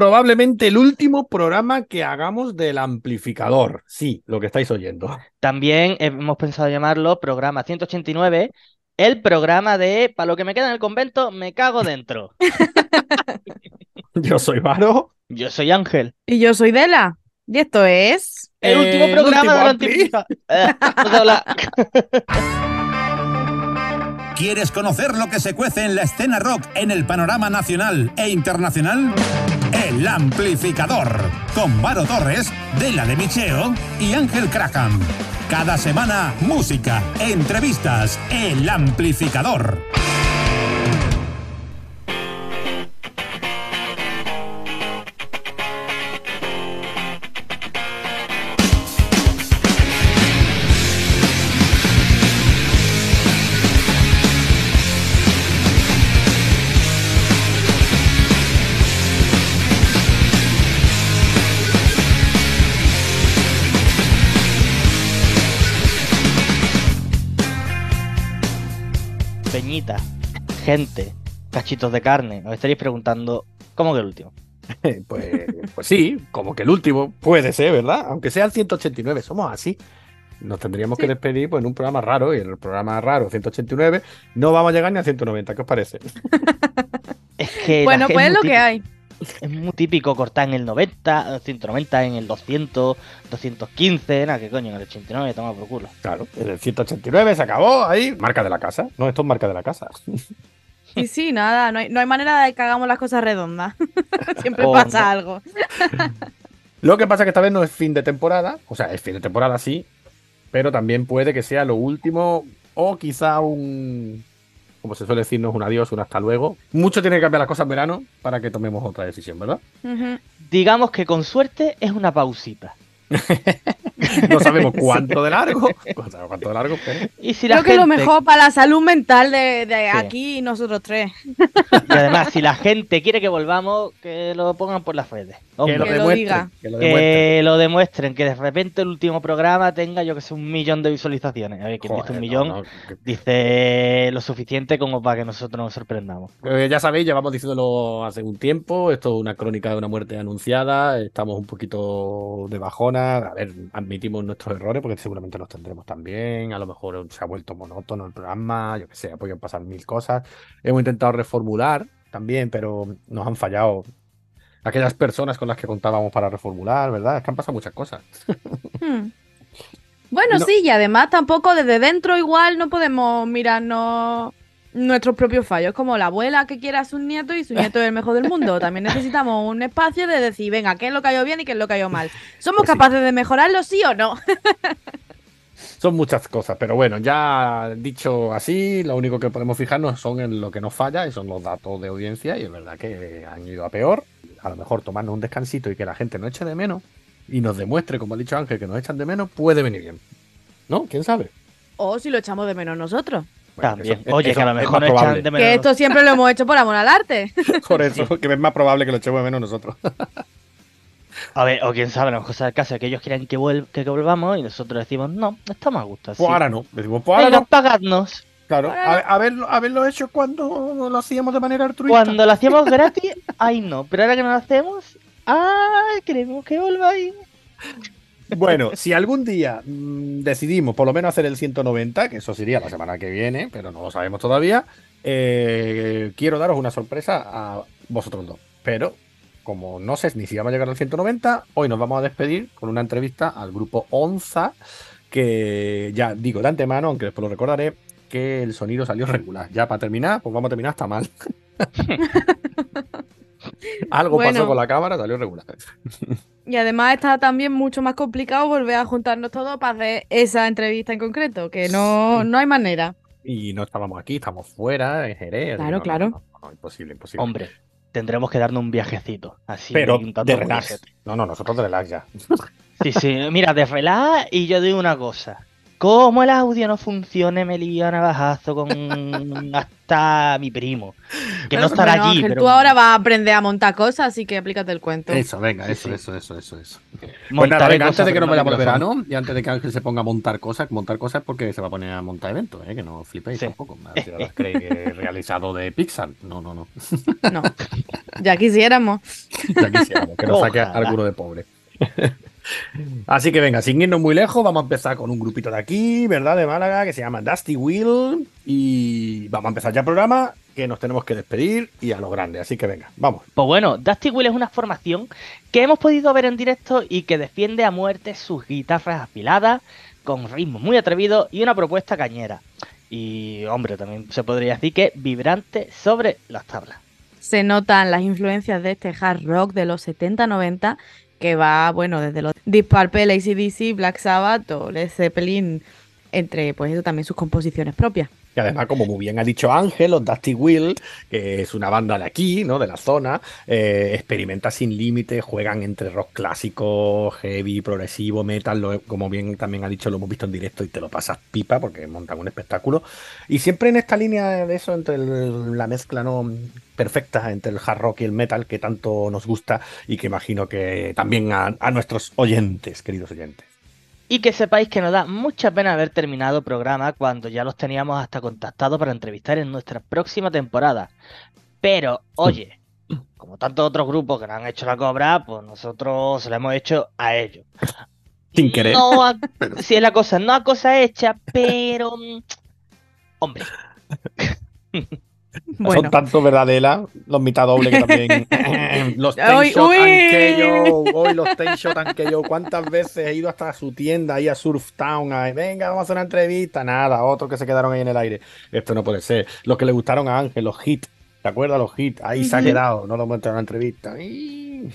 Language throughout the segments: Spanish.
probablemente el último programa que hagamos del amplificador. Sí, lo que estáis oyendo. También hemos pensado llamarlo programa 189, el programa de para lo que me queda en el convento, me cago dentro. Yo soy Varo. Yo soy Ángel. Y yo soy Dela. Y esto es. El último el programa último del ampli. amplificador. Eh. ¿Quieres conocer lo que se cuece en la escena rock en el panorama nacional e internacional? El Amplificador, con Varo Torres, Dela de Micheo y Ángel Craham. Cada semana, música, entrevistas, El Amplificador. Gente, cachitos de carne. Os estaréis preguntando, ¿cómo que el último? Pues, pues sí, como que el último puede ser, ¿verdad? Aunque sea el 189, somos así. Nos tendríamos que despedir pues, en un programa raro y en el programa raro 189 no vamos a llegar ni a 190. ¿Qué os parece? Es que la Bueno, pues es lo que hay. Es muy típico cortar en el 90, eh, 190, en el 200, 215, nada, que coño, en el 89, toma por culo. Claro, en el 189 se acabó ahí. Marca de la casa. No, esto es marca de la casa. Y sí, nada, no hay, no hay manera de que hagamos las cosas redondas. Siempre Oh, pasa no. algo. Lo que pasa es que esta vez no es fin de temporada. O sea, es fin de temporada sí. Pero también puede que sea lo último. O quizá un. Como se suele decir, no es un adiós, un hasta luego. Mucho tiene que cambiar las cosas en verano para que tomemos otra decisión, ¿verdad? Digamos que con suerte es una pausita. No sabemos cuánto de largo. No sabemos cuánto de largo, pero. Y si la Creo que lo mejor para la salud mental de, de Sí. aquí y nosotros tres. Y además, si la gente quiere que volvamos, que lo pongan por las redes. Hombre, Que lo Que lo demuestren. diga. Que lo demuestren. que lo demuestren, que de repente el último programa tenga, yo que sé, un millón de visualizaciones. A ver, quien dice un no, millón, no, que- dice lo suficiente como para que nosotros nos sorprendamos. Eh, ya sabéis, llevamos diciéndolo hace un tiempo. Esto es una crónica de una muerte anunciada. Estamos un poquito de bajona. A ver, admitimos nuestros errores porque seguramente los tendremos también. A lo mejor se ha vuelto monótono el programa. Yo que sé, pueden pasar mil cosas. Hemos intentado reformular también, pero nos han fallado aquellas personas con las que contábamos para reformular, ¿verdad? Es que han pasado muchas cosas. Hmm. Bueno, No. sí, y además tampoco desde dentro igual no podemos mirarnos nuestros propios fallos, como la abuela que quiere a sus nietos y su nieto es el mejor del mundo. También necesitamos un espacio de decir, venga, qué es lo que ha ido bien y qué es lo que ha ido mal. ¿Somos Pues sí. capaces de mejorarlo, sí o no? Son muchas cosas, pero bueno, ya dicho así, lo único que podemos fijarnos son en lo que nos falla y son los datos de audiencia y es verdad que han ido a peor. A lo mejor tomarnos un descansito y que la gente no eche de menos y nos demuestre, como ha dicho Ángel, que nos echan de menos, puede venir bien. ¿No? ¿Quién sabe? O si lo echamos de menos nosotros. Bueno, También. eso- Oye, eso que a lo es mejor no echan de menos. Que esto siempre lo hemos hecho por amor al arte. Por eso, que es más probable que lo echemos de menos nosotros. A ver, o quién sabe, a lo mejor sea el caso de que ellos quieran que, vuel- que, que volvamos y nosotros decimos, no, estamos a gusto así. Pues ahora no. Decimos, pues ahora Venga, no. pagadnos. Claro, a- haber- haberlo hecho cuando lo hacíamos de manera altruista. Cuando lo hacíamos gratis, ay no. Pero ahora que no lo hacemos, ay, queremos que volváis. Bueno, si algún día mm, decidimos por lo menos hacer el 190, que eso sería la semana que viene, pero no lo sabemos todavía, eh, quiero daros una sorpresa a vosotros dos. Pero como no sé ni si vamos a llegar al 190, hoy nos vamos a despedir con una entrevista al grupo Onza, que ya digo de antemano, aunque después lo recordaré, que el sonido salió regular. Ya para terminar, pues vamos a terminar hasta mal. Algo pasó con la cámara, salió regular. Y además está también mucho más complicado volver a juntarnos todos para hacer esa entrevista en concreto, que no, no hay manera. Y no estábamos aquí, estamos fuera, en Jerez. Claro, no, claro. no, no, imposible, imposible. Hombre, tendremos que darnos un viajecito. Así, pero un tanto de relax. No, no, nosotros de relax ya. Sí, sí, mira, de relax y yo digo una cosa. Como el audio no funcione, me lío a navajazo con hasta mi primo. Que no estará Bueno, allí, Ángel, pero tú ahora vas a aprender a montar cosas, así que aplícate el cuento. Eso, venga, eso, sí. eso, eso, eso, eso. Pues nada, venga, antes de que nos no vayamos al micrófono. verano y antes de que Ángel se ponga a montar cosas, montar cosas porque se va a poner a montar eventos, ¿eh? que no flipéis Sí. tampoco. Creéis que realizado de Pixar. No, no, no. No. Ya quisiéramos. Ya quisiéramos que nos saque alguno de pobre. Así que venga, sin irnos muy lejos, vamos a empezar con un grupito de aquí, ¿verdad? De Málaga, que se llama Dusty Wheel. Y vamos a empezar ya el programa, que nos tenemos que despedir y a lo grande. Así que venga, vamos. Pues bueno, Dusty Will es una formación que hemos podido ver en directo y que defiende a muerte sus guitarras afiladas, con ritmos muy atrevidos y una propuesta cañera. Y, hombre, también se podría decir que vibrante sobre las tablas. Se notan las influencias de este hard rock de los 70-90, que va, bueno, desde los Deep Purple, AC/DC, Black Sabbath o Led Zeppelin, entre, pues eso, también sus composiciones propias. Y además, como muy bien ha dicho Ángel, los Dusty Wheel, que es una banda de aquí, ¿no? De la zona, eh, experimenta sin límites, juegan entre rock clásico, heavy, progresivo, metal, lo- como bien también ha dicho, lo hemos visto en directo y te lo pasas pipa porque montan un espectáculo. Y siempre en esta línea de eso, entre la mezcla no perfecta entre el hard rock y el metal, que tanto nos gusta y que imagino que también a nuestros oyentes, queridos oyentes. Y que sepáis que nos da mucha pena haber terminado el programa cuando ya los teníamos hasta contactados para entrevistar en nuestra próxima temporada. Pero, oye, como tantos otros grupos que nos han hecho la cobra, pues nosotros se la hemos hecho a ellos. Sin querer. No, a- si es la cosa, no a cosa hecha, pero. mm, Hombre, Bueno, Son tanto verdadela, los mitad doble que también. los Ten Shot KO, hoy los Ten Shot and KO. ¿Cuántas veces he ido hasta su tienda ahí a Surf Town? Ahí, Venga, vamos a hacer una entrevista. Nada, otros que se quedaron ahí en el aire. Esto no puede ser. Los que le gustaron a Ángel, los hits. ¿Te acuerdas? Los hits. Ahí se ha quedado. No lo entrado en una entrevista. Y-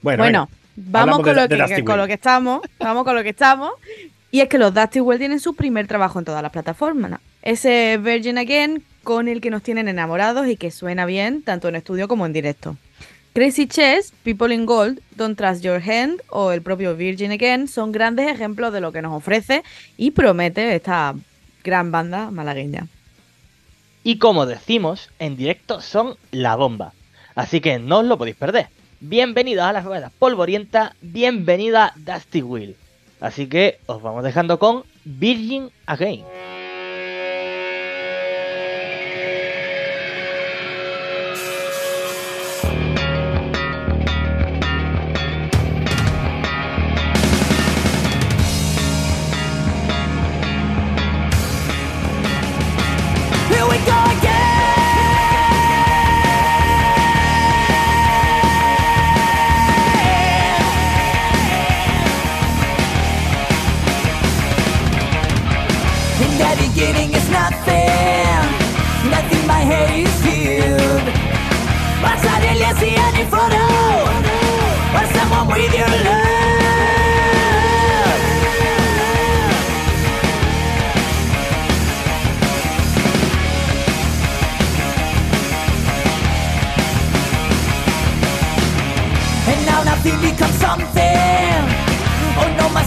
Bueno, bueno, vamos Hablamos con, de- lo de que, Dusty con Will. lo que estamos. Vamos con lo que estamos. Y es que los Dusty Well tienen su primer trabajo en todas las plataformas. Ese Virgin Again con el que nos tienen enamorados y que suena bien tanto en estudio como en directo. Crazy Chess, People in Gold, Don't Trust Your Hand o el propio Virgin Again son grandes ejemplos de lo que nos ofrece y promete esta gran banda malagueña. y como decimos, en directo son la bomba. Así que no os lo podéis perder. Bienvenidos a las ruedas polvorienta, bienvenida Dusty Wheel. Así que os vamos dejando con Virgin Again.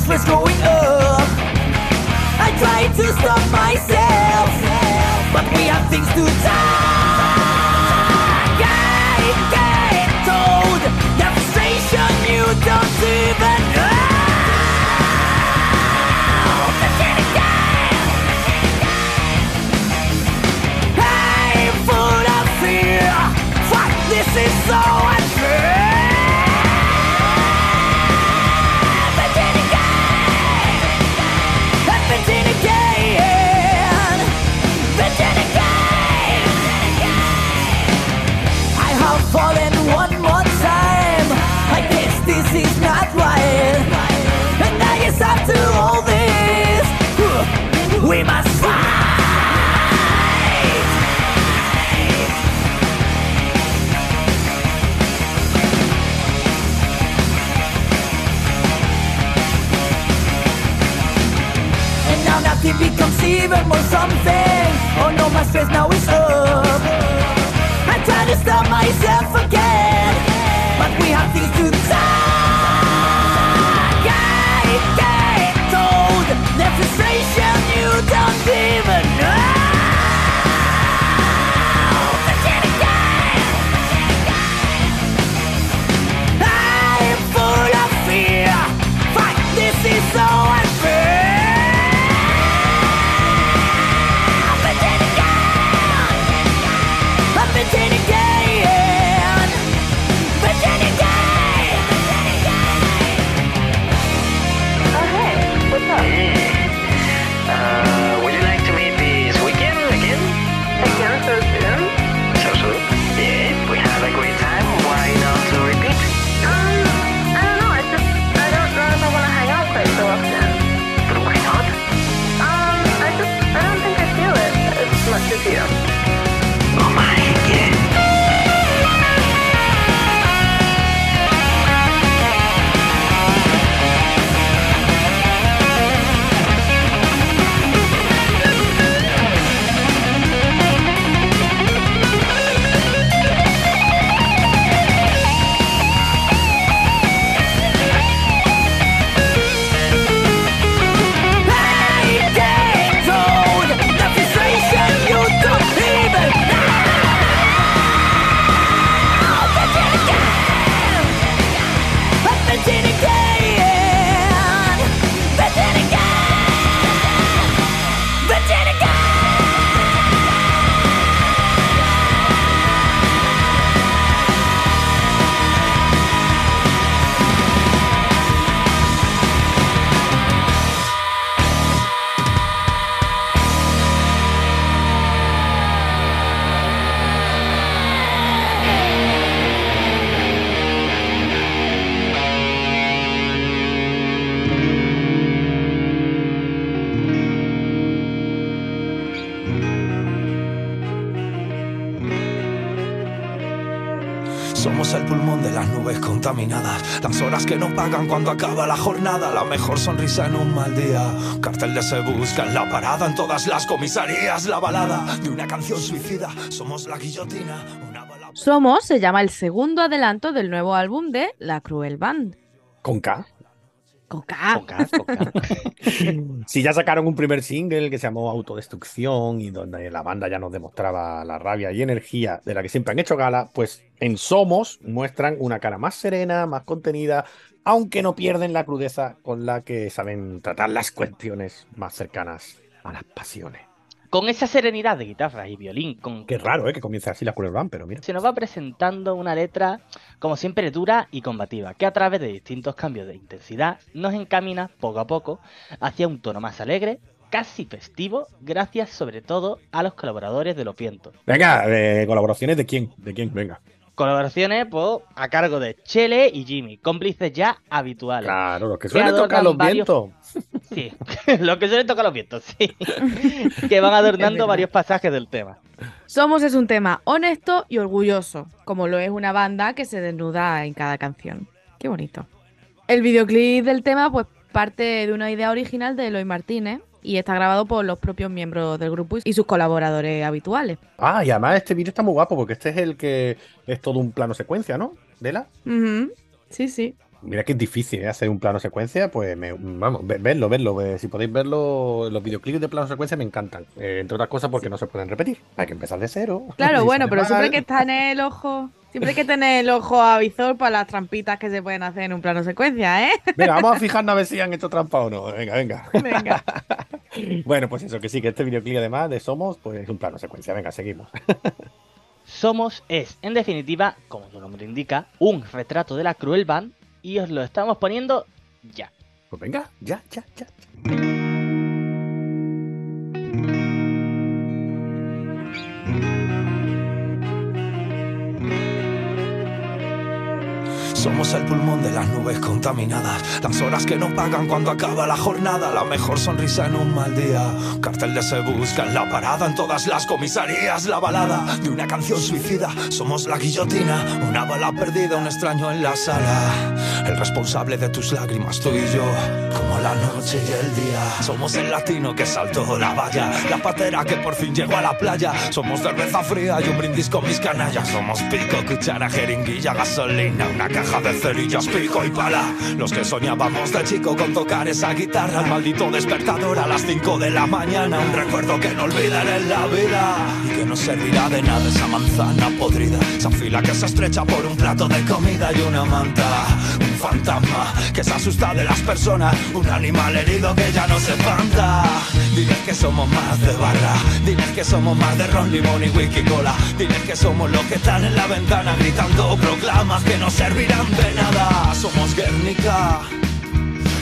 My stress going up. I tried to stop myself, but we have things to talk. Even more something. Oh no, my stress now is up. I try to stop myself again, but we have things to. I get told the frustration you don't But cuando acaba la jornada, la mejor sonrisa en un mal día. Cartel de se busca en la parada, en todas las comisarías, la balada de una canción suicida. Somos la guillotina, una bala. Somos se llama el segundo adelanto del nuevo álbum de La Cruel Band. Con K. Coca. Focas, focas. Si ya sacaron un primer single que se llamó Autodestrucción y donde la banda ya nos demostraba la rabia y energía de la que siempre han hecho gala, pues en Somos muestran una cara más serena, más contenida, aunque no pierden la crudeza con la que saben tratar las cuestiones más cercanas a las pasiones. Con esa serenidad de guitarra y violín, con Qué raro, ¿eh? Que comience así la Band, pero mira. se nos va presentando una letra, como siempre, dura y combativa, que a través de distintos cambios de intensidad nos encamina poco a poco hacia un tono más alegre, casi festivo, gracias sobre todo a los colaboradores de Los Vientos. Venga, eh, colaboraciones de quién, de quién, venga. Colaboraciones pues, a cargo de Chele y Jimmy, cómplices ya habituales. Claro, los que suelen tocar los varios- vientos. Sí, los que suelen tocar los vientos, sí. que van adornando varios pasajes del tema. Somos es un tema honesto y orgulloso, como lo es una banda que se desnuda en cada canción. Qué bonito. El videoclip del tema pues parte de una idea original de Eloy Martínez y está grabado por los propios miembros del grupo y sus colaboradores habituales. Ah, y además este vídeo está muy guapo porque este es el que es todo un plano secuencia, ¿no? Dela. Ujú. Sí, sí. Mira que es difícil ¿eh? hacer un plano secuencia, pues me- vamos, ve- verlo, verlo. Si podéis verlo, los videoclips de plano secuencia me encantan. Eh, entre otras cosas porque no se pueden repetir. Hay que empezar de cero. Claro, bueno, pero siempre mal. que está en el ojo, siempre hay que tener el ojo avizor para las trampitas que se pueden hacer en un plano secuencia, ¿eh? Venga, vamos a fijarnos a ver si han hecho trampa o no. Venga, venga. Venga. Bueno, pues eso, que sí, que este videoclip además de Somos, pues es un plano secuencia. Venga, seguimos. Somos es, en definitiva, como su nombre indica, un retrato de la cruel band y os lo estamos poniendo ya. Pues venga, ya, ya, ya. El pulmón de las nubes contaminadas, las horas que no pagan cuando acaba la jornada, la mejor sonrisa en un mal día. Cartel de se busca en la parada, en todas las comisarías, la balada de una canción suicida. Somos la guillotina, una bala perdida, un extraño en la sala. El responsable de tus lágrimas, tú y yo, como la noche y el día. Somos el latino que saltó la valla, la patera que por fin llegó a la playa. Somos cerveza fría y un brindis con mis canallas. Somos pico, cuchara, jeringuilla, gasolina, una caja de cerillas, pico y pala. Los que soñábamos de chico con tocar esa guitarra, el maldito despertador a las 5 de la mañana. Un recuerdo que no olvidaré en la vida y que no servirá de nada esa manzana podrida. Esa fila que se estrecha por un plato de comida y una manta. Un fantasma que se asusta de las personas. Un animal herido que ya no se espanta. Diles que somos más de barra. Diles que somos más de ron, limón y whisky cola. Diles que somos los que están en la ventana gritando proclamas que no servirán de Somos Guernica.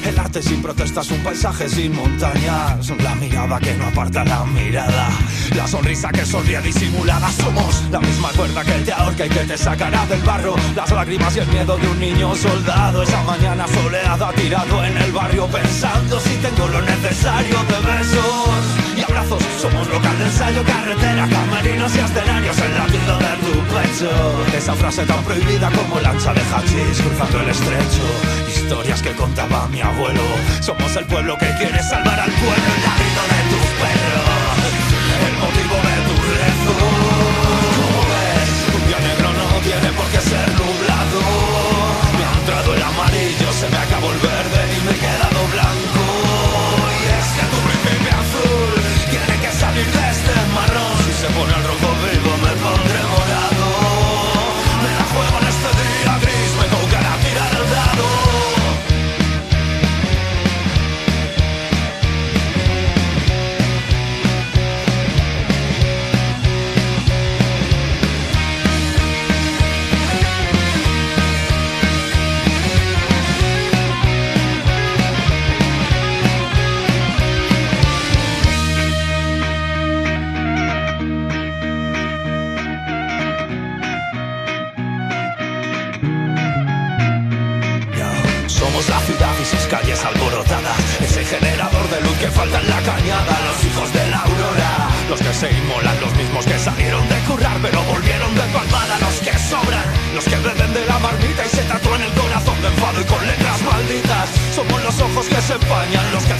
El arte sin protestas, un paisaje sin montañas. La mirada que no aparta la mirada. La sonrisa que sonríe disimulada. Somos la misma cuerda que te ahorca y que te sacará del barro. Las lágrimas y el miedo de un niño soldado. Esa mañana soleada tirado en el barrio pensando si tengo lo necesario de besos y abrazos. Somos local de ensayo, carretera, camerinos y escenarios. El latido de tu pecho. Esa frase tan prohibida como lancha de hachís cruzando el estrecho. Historias que contaba mi abuelo. Somos el pueblo que quiere salvar al pueblo. El latido de tus perros. El motivo de tu rezo. Como ves, un día negro no tiene por qué ser nublado. Me ha entrado el amarillo, se me acabó el mañana, los hijos de la aurora. Los que se inmolan, los mismos que salieron de currar, pero volvieron de palmada. Los que sobran, los que beben de la marmita y se tatúan el corazón de enfado y con letras malditas. Somos los ojos que se empañan, los que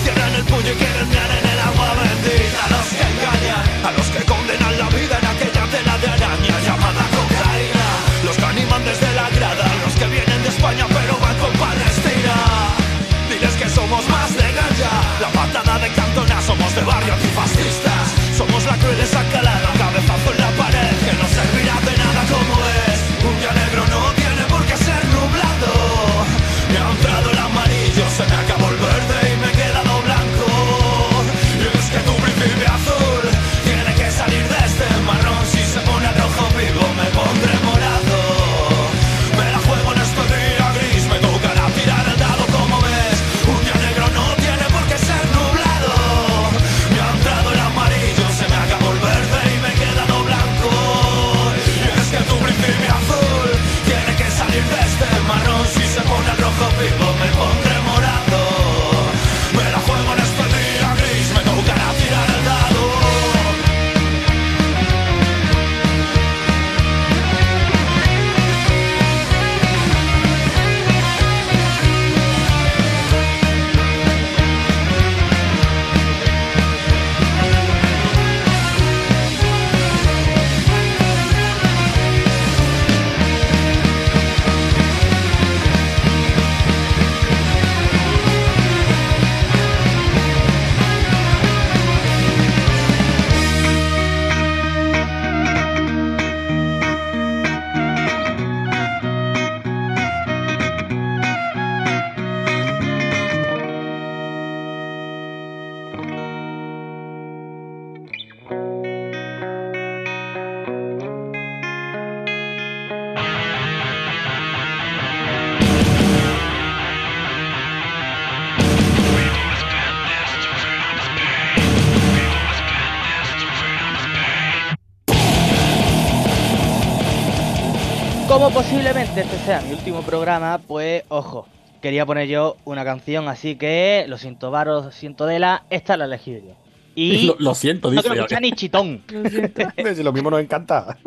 Como posiblemente este sea mi último programa, pues ojo, quería poner yo una canción, así que lo siento, Varo, siento Dela, esta la he elegido yo. Y Lo, lo siento, no dice. te lo escucha ni chitón. Lo siento. Si lo mismo nos encanta.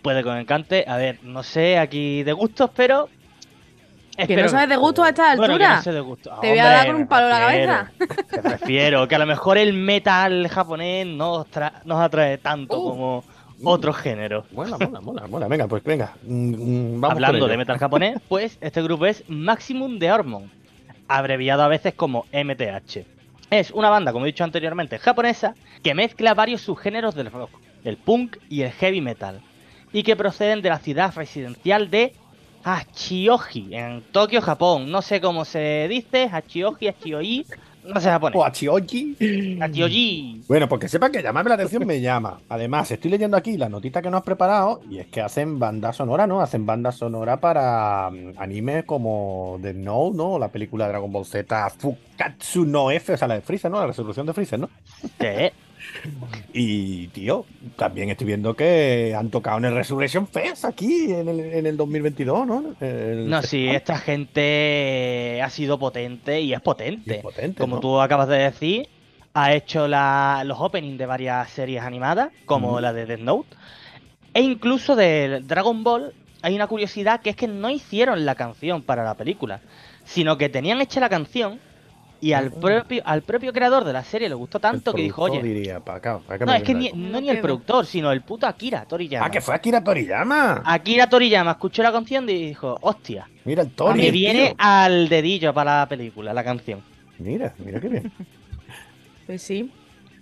Puede que os encante. A ver, no sé aquí de gustos, pero. Que no sabes de gustos a esta Bueno, que altura. no sé de gustos. Te voy a dar con un palo en la cabeza. Me refiero que a lo mejor el metal japonés no os tra- nos atrae tanto Uh. como otros géneros. Mola, mola, mola, mola. Venga, pues venga. mm, mm, Vamos Hablando de metal japonés, pues este grupo es Maximum de Hormone, abreviado a veces como MTH. Es una banda, como he dicho anteriormente, japonesa, que mezcla varios subgéneros del rock, el punk y el heavy metal, y que proceden de la ciudad residencial de Hachioji, en Tokio, Japón. No sé cómo se dice, Hachioji, Hachioji, no sé japonés. O Achioji. Hachioji. Bueno, porque sepa que llamarme la atención me llama. Además, estoy leyendo aquí la notita que nos has preparado y es que hacen banda sonora, ¿no? Hacen banda sonora para mm, animes como The Note, ¿no? La película Dragon Ball Z Fukatsu no F, o sea, la de Freezer, ¿no? La resolución de Freezer, ¿no? Sí. Y, tío, también estoy viendo que han tocado en el Resurrection Fest aquí en el, en el 2022, ¿no? El No, sí, esta gente ha sido potente y es potente. Y es potente, Como ¿no? tú acabas de decir, ha hecho la- los openings de varias series animadas, como la de Death Note. E incluso de Dragon Ball, hay una curiosidad que es que no hicieron la canción para la película, sino que tenían hecha la canción y al propio, al propio creador de la serie le gustó tanto El que dijo, oye, diría, pa' acá, pa' acá no, es que ni, no ni el productor, sino el puto Akira Toriyama. Ah, que fue Akira Toriyama. Akira Toriyama escuchó la canción y dijo, hostia, Mira el Tori. me el viene tío. al dedillo para la película, la canción. Mira, mira qué bien. Pues sí.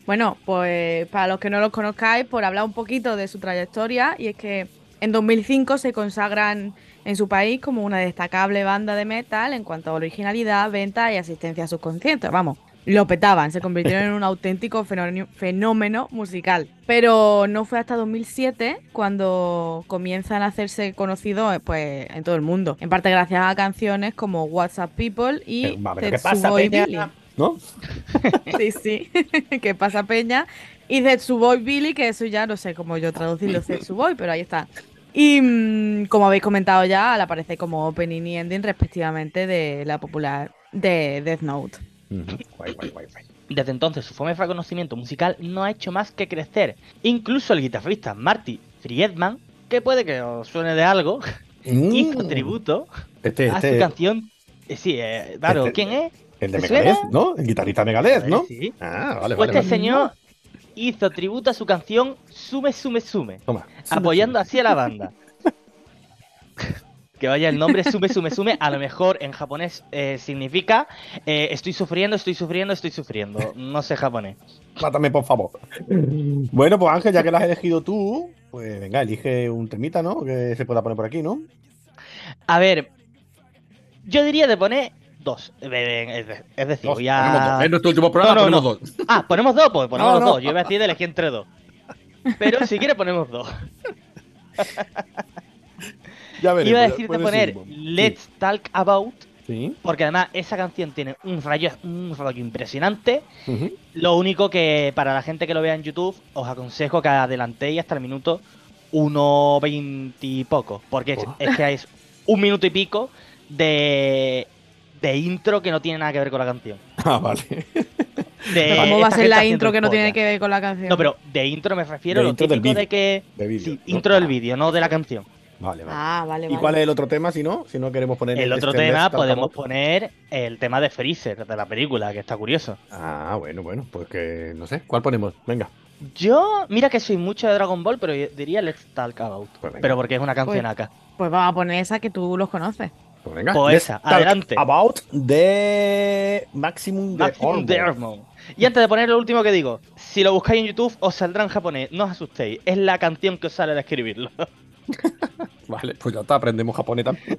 Bueno, pues para los que no los conozcáis, por hablar un poquito de su trayectoria, y es que en 2005 se consagran en su país como una destacable banda de metal en cuanto a originalidad, venta y asistencia a sus conciertos. Vamos, lo petaban, se convirtieron en un auténtico fenómeno, musical. Pero no fue hasta 2007 cuando comienzan a hacerse conocidos eh, pues, en todo el mundo. En parte gracias a canciones como WhatsApp People y Eh, va, pero ¿Qué pasa, Tetsuboy Peña? Billy. ¿No? Sí, sí. ¿Qué pasa, Peña? Y Zetsuboy Billy, que eso ya no sé cómo yo traducirlo Zetsuboy, pero ahí está. Y mm, como habéis comentado ya, al aparecer como opening y ending respectivamente de la popular de Death Note. Ujú. Guay, guay, guay, guay. Desde entonces su fome reconocimiento musical no ha hecho más que crecer. Incluso el guitarrista Marty Friedman, que puede que os suene de algo, hizo un tributo Este, a este, su canción. eh, sí, eh, claro, Este- ¿quién es? el de ¿te Megadeth? ¿no? El guitarrista Megadeth, ¿no? Sí. Ah, vale, Pues vale. este vale. señor hizo tributo a su canción Sume, Sume, Sume, Toma. apoyando así a la banda. que vaya el nombre Sume, Sume, Sume, a lo mejor en japonés eh, significa eh, estoy sufriendo, estoy sufriendo, estoy sufriendo. No sé japonés. Mátame, por favor. Bueno, pues Ángel, ya que la has elegido tú, pues venga, elige un temita, ¿no? Que se pueda poner por aquí, ¿no? A ver, yo diría de poner dos. Eh, eh, Es de- es decir, Dos, voy a- ponemos dos. En nuestro último programa No, no, ponemos no. dos. Ah, ponemos dos, pues ponemos los dos. Yo iba a decir de elegir entre dos. Pero si quieres ponemos dos. Ya veremos. Iba a ya- decirte poner. Let's Talk About, Sí. porque además esa canción tiene un rayo, un rollo impresionante. Lo único que para la gente que lo vea en YouTube, os aconsejo que adelantéis hasta el minuto 1.20 y poco, porque es, Oh. es que es un minuto y pico de, de intro que no tiene nada que ver con la canción. Ah, vale. De ¿Cómo va a ser la intro que no tiene que ver con la canción? No, pero de intro me refiero De a lo intro del típico de que... de vídeo, sí, ¿no? intro del vídeo, no de la canción. Vale, vale. Ah, vale, ¿Y vale. cuál es el otro tema si no? Si no queremos poner El otro este tema Let's Talk podemos poner el tema de Freezer, de la película, que está curioso. Ah, bueno, bueno, pues que no sé. ¿Cuál ponemos? Venga. Yo, mira que soy mucho de Dragon Ball, pero diría Let's Talk About. Pues. Pero porque es una canción acá. Pues vamos a poner esa que tú los conoces. Pues venga. Pues Let's esa, Talk adelante. About de Maximum de Maximum. Y antes de poner lo último que digo, si lo buscáis en YouTube os saldrá en japonés, no os asustéis, es la canción que os sale de escribirlo. Vale, pues ya está, aprendemos japonés también.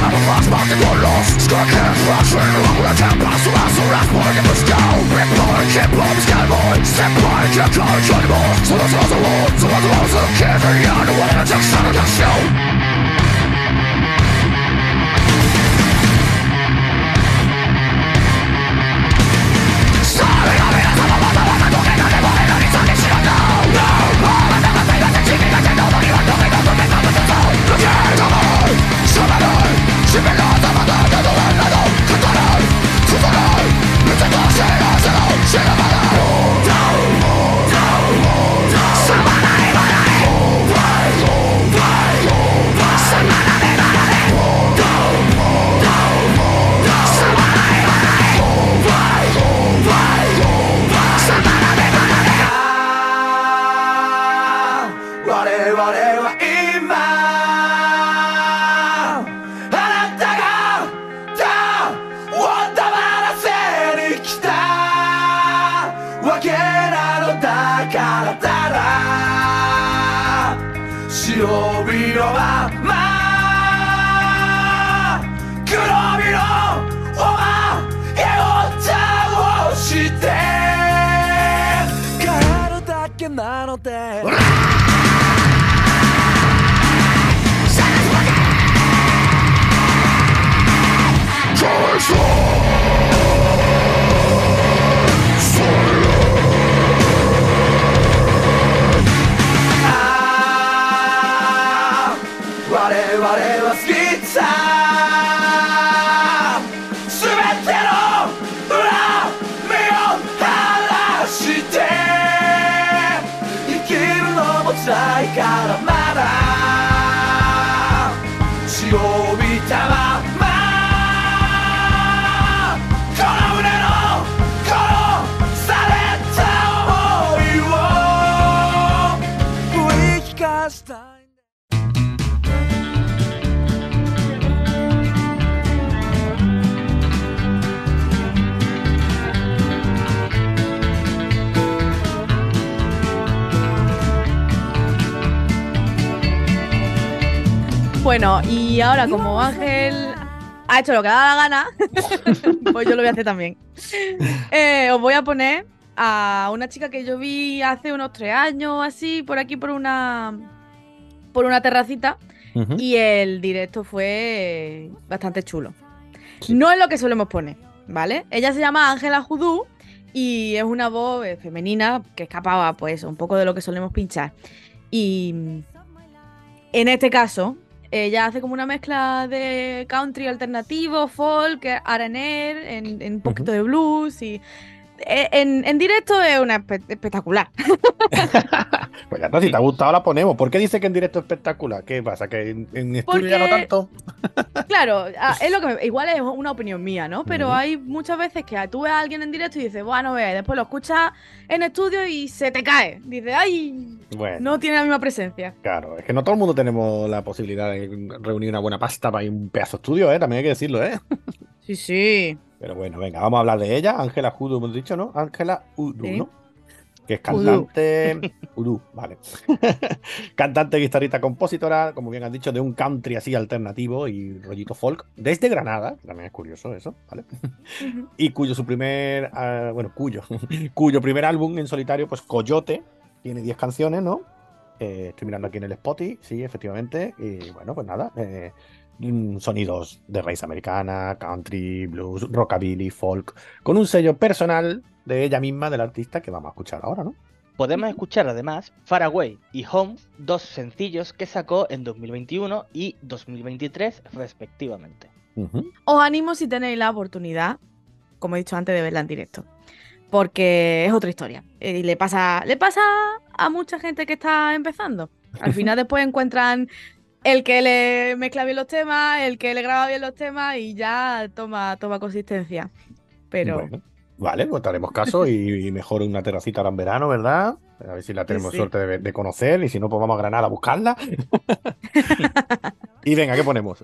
夢もハッピー誰も救いはしないわも う姉も 我 Bueno, y ahora como Ángel ha hecho lo que da la gana, pues yo lo voy a hacer también. Eh, os voy a poner a una chica que yo vi hace unos tres años así, por aquí por una por una terracita, y el directo fue bastante chulo. Sí. No es lo que solemos poner, ¿vale? Ella se llama Ángela Judú y es una voz eh, femenina que escapaba, pues, un poco de lo que solemos pinchar. Y en este caso, ella hace como una mezcla de country alternativo, folk, R&R, en, en un poquito de blues y... eh, En, en directo es una espe- espectacular. Está, si te ha gustado la ponemos. ¿Por qué dice que en directo es espectacular? ¿Qué pasa? ¿Que en, en estudio ya no Porque- tanto? Claro, es lo que me- igual es una opinión mía, ¿no? Pero hay muchas veces que tú ves a alguien en directo y dices, bueno, ve, después lo escuchas en estudio y se te cae. Dices, ay, Bueno, no tiene la misma presencia. claro, es que no todo el mundo tenemos la posibilidad de reunir una buena pasta para ir un pedazo de estudio, ¿eh? También hay que decirlo, ¿eh? Sí, sí. Pero bueno, venga, vamos a hablar de ella. Ángela Udu, hemos dicho, ¿no? Ángela Sí. ¿no? Que es cantante. Udu, vale. cantante, guitarrista, compositora, como bien has dicho, de un country así alternativo y rollito folk, desde Granada, que también es curioso eso, ¿vale? Y cuyo su primer, ah, bueno, cuyo, cuyo primer álbum en solitario, pues Coyote, tiene 10 canciones, ¿no? Eh, estoy mirando aquí en el Spotify, sí, efectivamente, y bueno, pues nada, eh, sonidos de raíz americana, country, blues, rockabilly, folk, con un sello personal de ella misma, del artista, que vamos a escuchar ahora, ¿no? Podemos escuchar además Far Away y Home, dos sencillos que sacó en 2021 y 2023 respectivamente. Os animo si tenéis la oportunidad, como he dicho antes, de verla en directo. Porque es otra historia. Eh, Y le pasa, le pasa a mucha gente que está empezando. Al final después encuentran el que le mezcla bien los temas, el que le graba bien los temas y ya toma, toma consistencia. Pero Bueno, vale, pues te haremos caso y, y mejor una terracita ahora en verano, ¿verdad? A ver si la tenemos sí. suerte de, de conocer y si no, pues vamos a Granada a buscarla. y venga, ¿qué ponemos?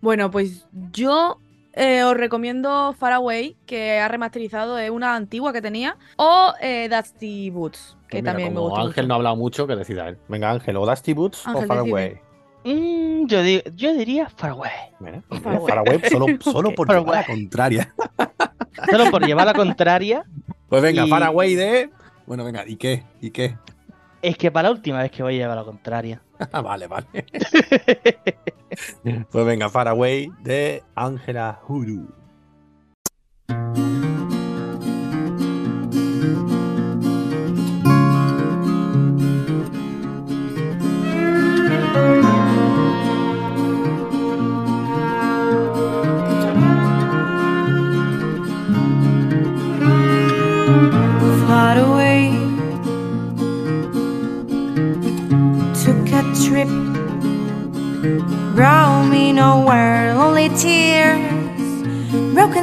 bueno, pues yo eh, os recomiendo Far Away, que ha remasterizado, es una antigua que tenía, o eh, Dusty Boots, que Pues mira, también me como gusta. Ángel mucho. no ha hablado mucho, que decida él. Venga, Ángel, o Dusty Boots o Ángel, Far decide. Away. Mm, yo, di- yo diría Far Away. Mira, Far mira, Away. Far Away solo, solo por llevar la contraria. Solo por llevar la contraria, Pues venga, Y- Far Away de. Bueno, venga, ¿y qué? ¿Y qué? Es que para la última vez que voy a llevar la contraria. Ah, vale, vale. pues venga, Far Away de Ángela Huru.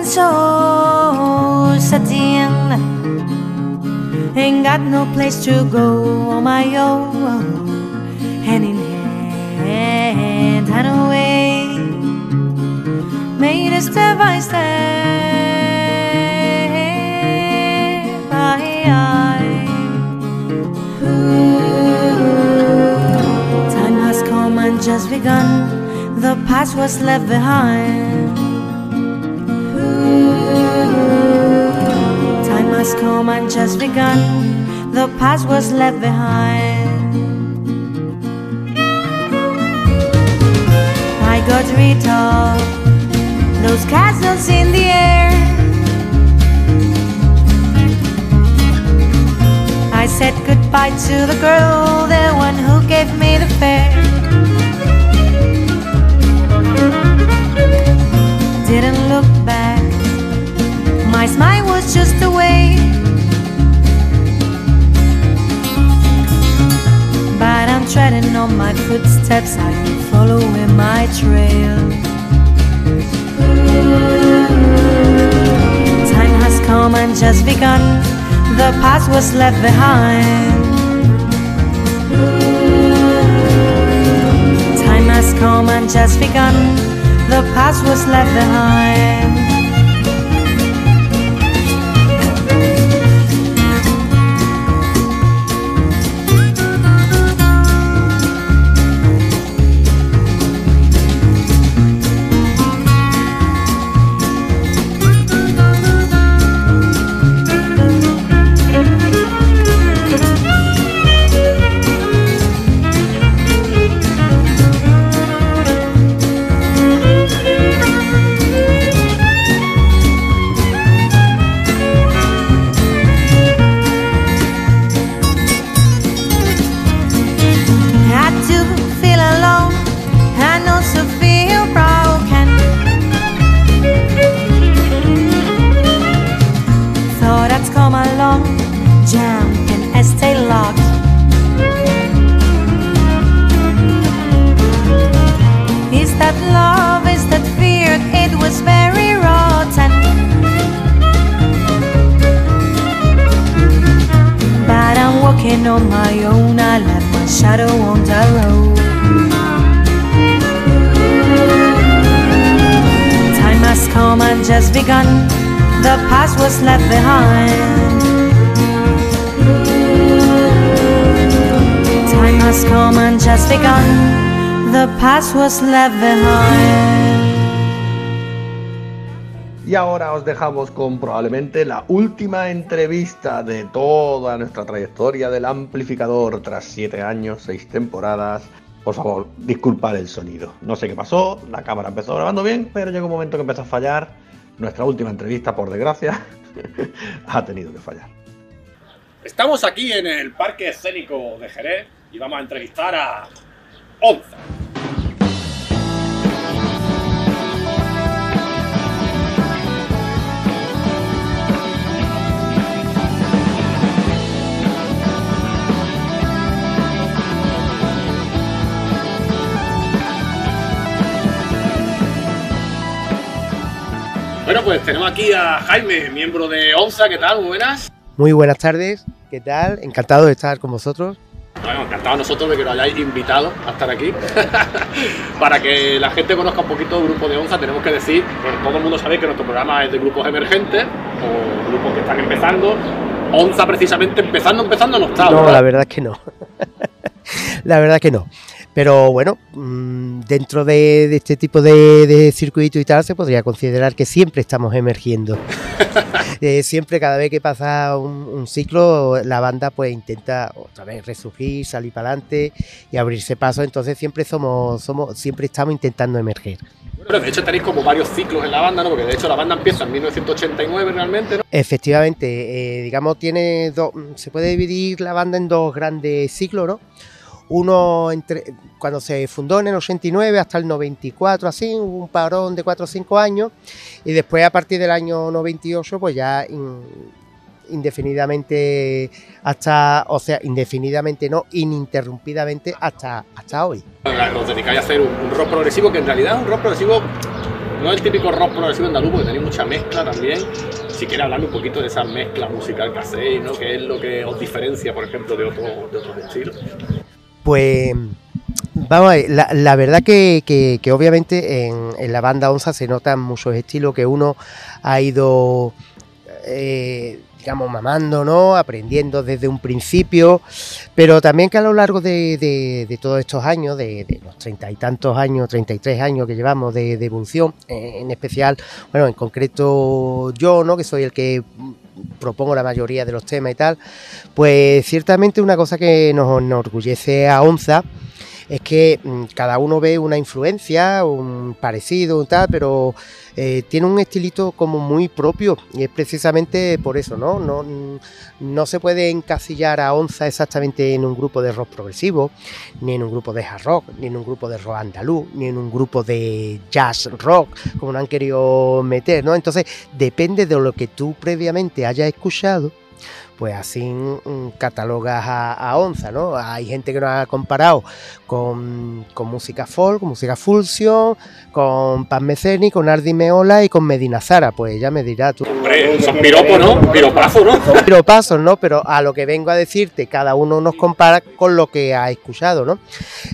Souls at. Ain't got no place to go on my own, hand in hand, and away. Made a step by step. I. Time has come and just begun. The past was left behind. Has come and just begun. The past was left behind. I got rid of those castles in the air. I said goodbye to the girl, the one who gave me the fare. Didn't look back, my smile was just a way. But I'm treading on my footsteps, I am following my trail. Time has come and just begun. The past was left behind. Time has come and just begun. The past was left behind. Left behind. Y ahora os dejamos con probablemente la última entrevista de toda nuestra trayectoria del amplificador tras siete años, seis temporadas. Por favor, disculpad el sonido. No sé qué pasó, la cámara empezó grabando bien, pero llegó un momento que empezó a fallar. Nuestra última entrevista, por desgracia, ha tenido que fallar. Estamos aquí en el Parque Escénico de Jerez y vamos a entrevistar a Onza. Bueno, pues tenemos aquí a Jaime, miembro de Onza. ¿Qué tal? Muy buenas. Muy buenas tardes, ¿qué tal? Encantado de estar con vosotros. Bueno, encantado nosotros de que nos hayáis invitado a estar aquí. Para que la gente conozca un poquito el grupo de Onza, tenemos que decir, bueno, todo el mundo sabe que nuestro programa es de grupos emergentes o grupos que están empezando. Onza precisamente empezando, empezando no está. No, ¿verdad? la verdad es que no. la verdad es que no. Pero bueno, mm, dentro de, de este tipo de, de circuito y tal, se podría considerar que siempre estamos emergiendo. Eh, siempre, cada vez que pasa un, un ciclo, la banda pues intenta otra vez resurgir, salir para adelante y abrirse paso. Entonces siempre somos, somos, siempre estamos intentando emerger. Bueno, de hecho tenéis como varios ciclos en la banda, ¿no? Porque de hecho la banda empieza en 1989 realmente, ¿no? Efectivamente, eh, digamos, tiene dos, se puede dividir la banda en dos grandes ciclos, ¿no? Uno entre, cuando se fundó en el 89 hasta el 94, así, un parón de 4 o 5 años, y después a partir del año 98, pues ya in- indefinidamente hasta, o sea, indefinidamente no, ininterrumpidamente hasta, hasta hoy. Os dedicáis a hacer un, rock progresivo que en realidad es un rock progresivo, no es el típico rock progresivo andaluz, porque tenéis mucha mezcla también. Si quieres hablarme un poquito de esa mezcla musical que hacéis, ¿no? Que es lo que os diferencia, por ejemplo, de, otro, de otros estilos. Pues vamos a ver, la, verdad que, que- que obviamente en, en la banda Onza se notan muchos estilos que uno ha ido, eh, digamos, mamando, ¿no? Aprendiendo desde un principio, pero también que a lo largo de, todos estos años, de, los treinta y tantos años, 33 años que llevamos de, evolución, eh, en especial, bueno, en concreto yo, ¿no? Que soy el que propongo la mayoría de los temas y tal, pues ciertamente una cosa que nos enorgullece a Onza es que mm, cada uno ve una influencia, un parecido, un tal, pero eh, tiene un estilito como muy propio y es precisamente por eso, ¿no? No, mm, no se puede encasillar a Onza exactamente en un grupo de rock progresivo, ni en un grupo de hard rock, ni en un grupo de rock andaluz, ni en un grupo de jazz rock, como no han querido meter, ¿no? Entonces depende de lo que tú previamente hayas escuchado pues así catalogas a, a Onza, ¿no? Hay gente que nos ha comparado con, con música folk, con música fusion, con Paz Meceni, con Ardi Meola y con Medina Zara, pues ya me dirás tú. Hombre, son piropos, ¿no? Piropazos, ¿no? Pero pasos, ¿no? Pero a lo que vengo a decirte, cada uno nos compara con lo que ha escuchado, ¿no?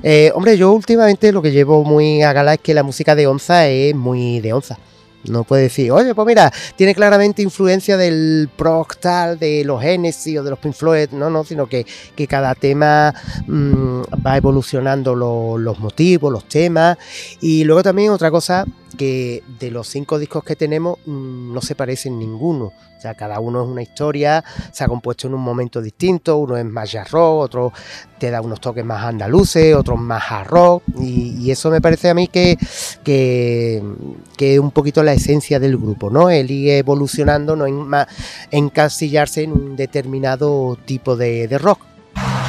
Eh, hombre, yo últimamente lo que llevo muy a gala es que la música de Onza es muy de Onza. No puede decir, oye, pues mira, tiene claramente influencia del proc tal, de los Genesis o de los Pink Floyd, no, no, sino que, que cada tema mm, va evolucionando lo- los motivos, los temas. Y luego también otra cosa, de los cinco discos que tenemos mm, no se parecen ninguno. O sea, cada uno es una historia, se ha compuesto en un momento distinto, uno es más jazz rock, otro te da unos toques más andaluces, otros más hard rock, y, eso me parece a mí que, que, es un poquito la esencia del grupo, ¿no? El ir evolucionando, no en, ma- encasillarse en un determinado tipo de, de rock.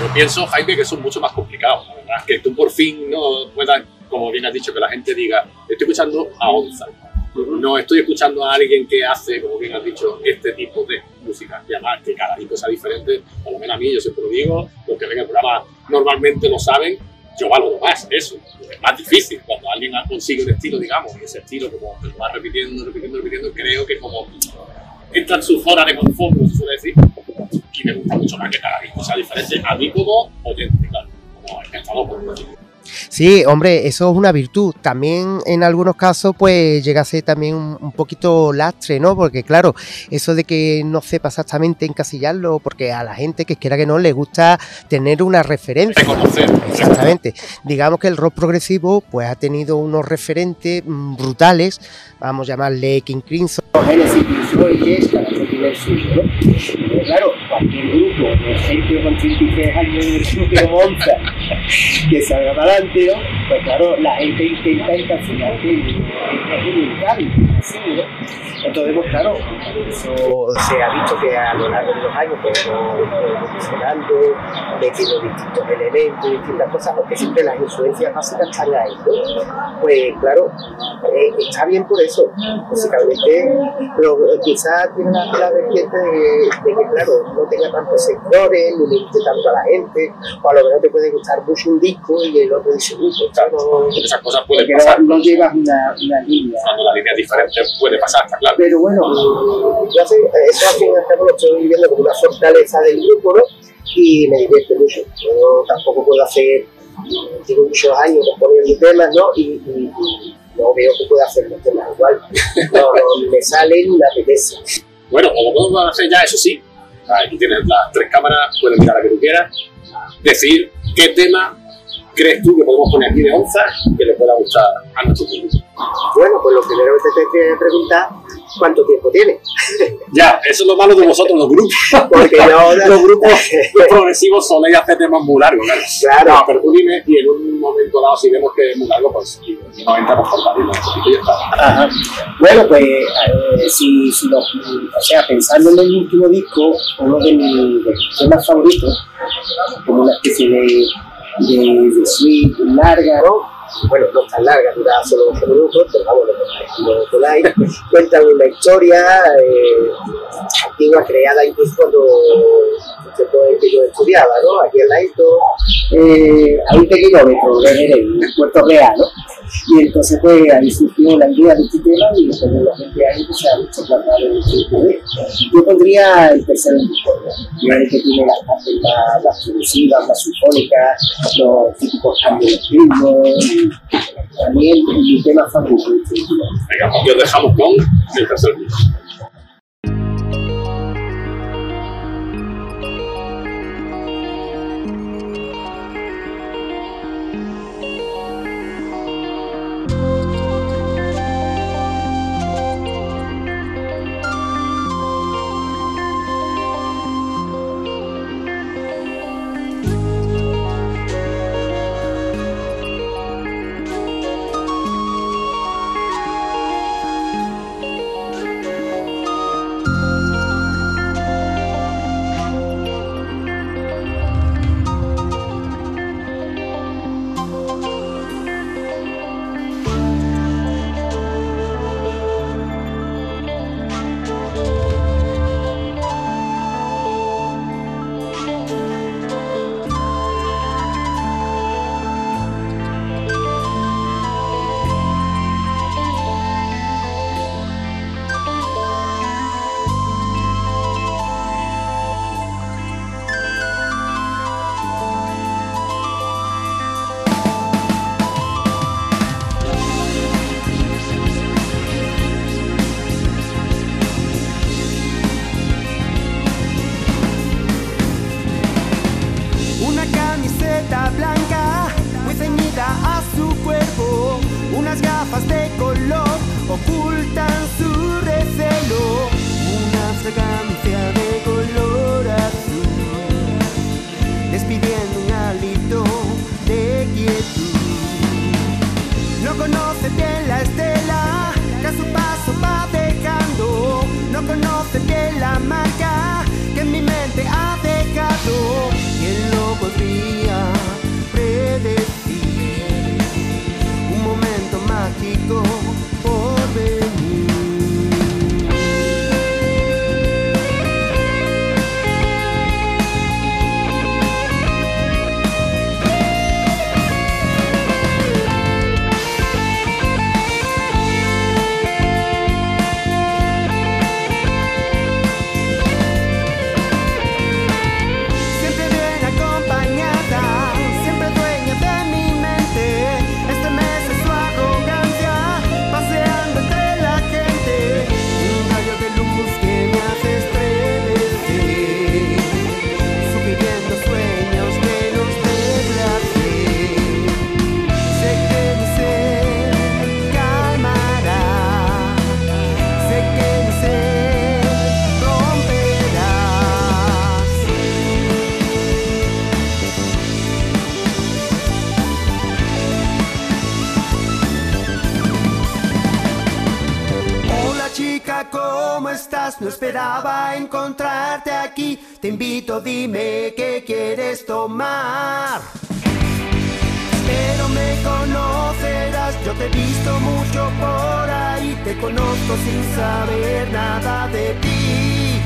Yo pienso, Jaime, que son mucho más complicados. La verdad que tú por fin no puedas, como bien has dicho, que la gente diga, estoy escuchando a Onza. No estoy escuchando a alguien que hace, como bien has dicho, este tipo de música. Y además que cada disco sea diferente, por lo menos a mí, yo siempre lo digo, los que ven el programa normalmente lo saben, yo valoro más eso. Es más difícil cuando alguien consigue un estilo, digamos, y ese estilo como lo va repitiendo, repitiendo, repitiendo, creo que como entra en su zona de confort, como se suele decir, y me gusta mucho más que cada disco sea diferente. A mí como oyente, claro. Como encantado por ello. Sí, hombre, eso es una virtud. También en algunos casos, pues llega a ser también un, un poquito lastre, ¿no? Porque claro, eso de que no sepa exactamente encasillarlo, porque a la gente que quiera que no le gusta tener una referencia. Reconocer. Exactamente. Digamos que el rock progresivo, pues ha tenido unos referentes mm, brutales, vamos a llamarle King Crimson. Claro, cualquier grupo de gente con 33 años como Onza que salga para adelante. Pues claro, la gente intenta encasillar que es inevitable, ¿sí, ¿no? Entonces, pues claro, eso se ha visto que a lo largo de los años pues evolucionando, metiendo distintos elementos, distintas cosas, porque siempre las influencias básicas están ahí. Pues claro, eh, está bien por eso, musicalmente, pero quizás tiene la, la vertiente de, de que, claro, no tenga tantos sectores, ni le guste tanto a la gente, o a lo mejor te puede gustar mucho un disco y el otro dice, uy, pues claro, no- Esas cosas pueden pasar. no, no llevas una, una línea. Cuando la línea es diferente puede pasar, está claro. Pero bueno, yo sé, eso al fin y al cabo lo estoy viviendo como una fortaleza del grupo, ¿no? Y me divierte mucho. Yo tampoco puedo hacer, tengo muchos años componiendo temas, ¿no? Y, y- y no veo que pueda hacer los temas igual. No, no, me salen, me apetece. Bueno, o lo podemos hacer ya, eso sí. Aquí tienes las tres cámaras, puedes mirar a que tú quieras. Decir qué tema crees tú que podemos poner aquí de onza que le pueda gustar a nuestro público. Bueno, pues lo primero que te tengo que preguntar, ¿cuánto tiempo tienes? Ya, eso es lo malo de vosotros, los grupos. Porque yo... los grupos progresivos soléis hacer temas muy largos, claro. Claro. No, pero tú dime, y en un momento dado, si vemos que es muy largo, pues y, y nos entramos por partirlo un poquito y ya está. Ajá. Bueno, pues eh, si, si los- o sea, pensando en el último disco, uno de mis, de mis temas favoritos, como una especie de, de, de suite larga, ¿no? Bueno, no tan larga, dura solo 12 minutos, pero vamos, lo lo podáis. Cuentan una historia eh, antigua, creada incluso cuando tiempo en que yo estudiaba, ¿no? Aquí en la ISO, eh, a 20 kilómetros de Jerez, en Puerto Real, ¿no? Y entonces, pues ahí surgió la idea de este tema y después de los 20 años pues, se ha visto plasmado en el CD. Yo pondría el tercer disco, ¿no? Ya el que tiene las partes más, más progresivas, más sinfónicas, los típicos cambios de ritmo, también mi tema favorito. este. Venga, os dejamos con el tercer No esperaba encontrarte aquí. Te invito, dime qué quieres tomar. Pero me conocerás, yo te he visto mucho por ahí. Te conozco sin saber nada de ti.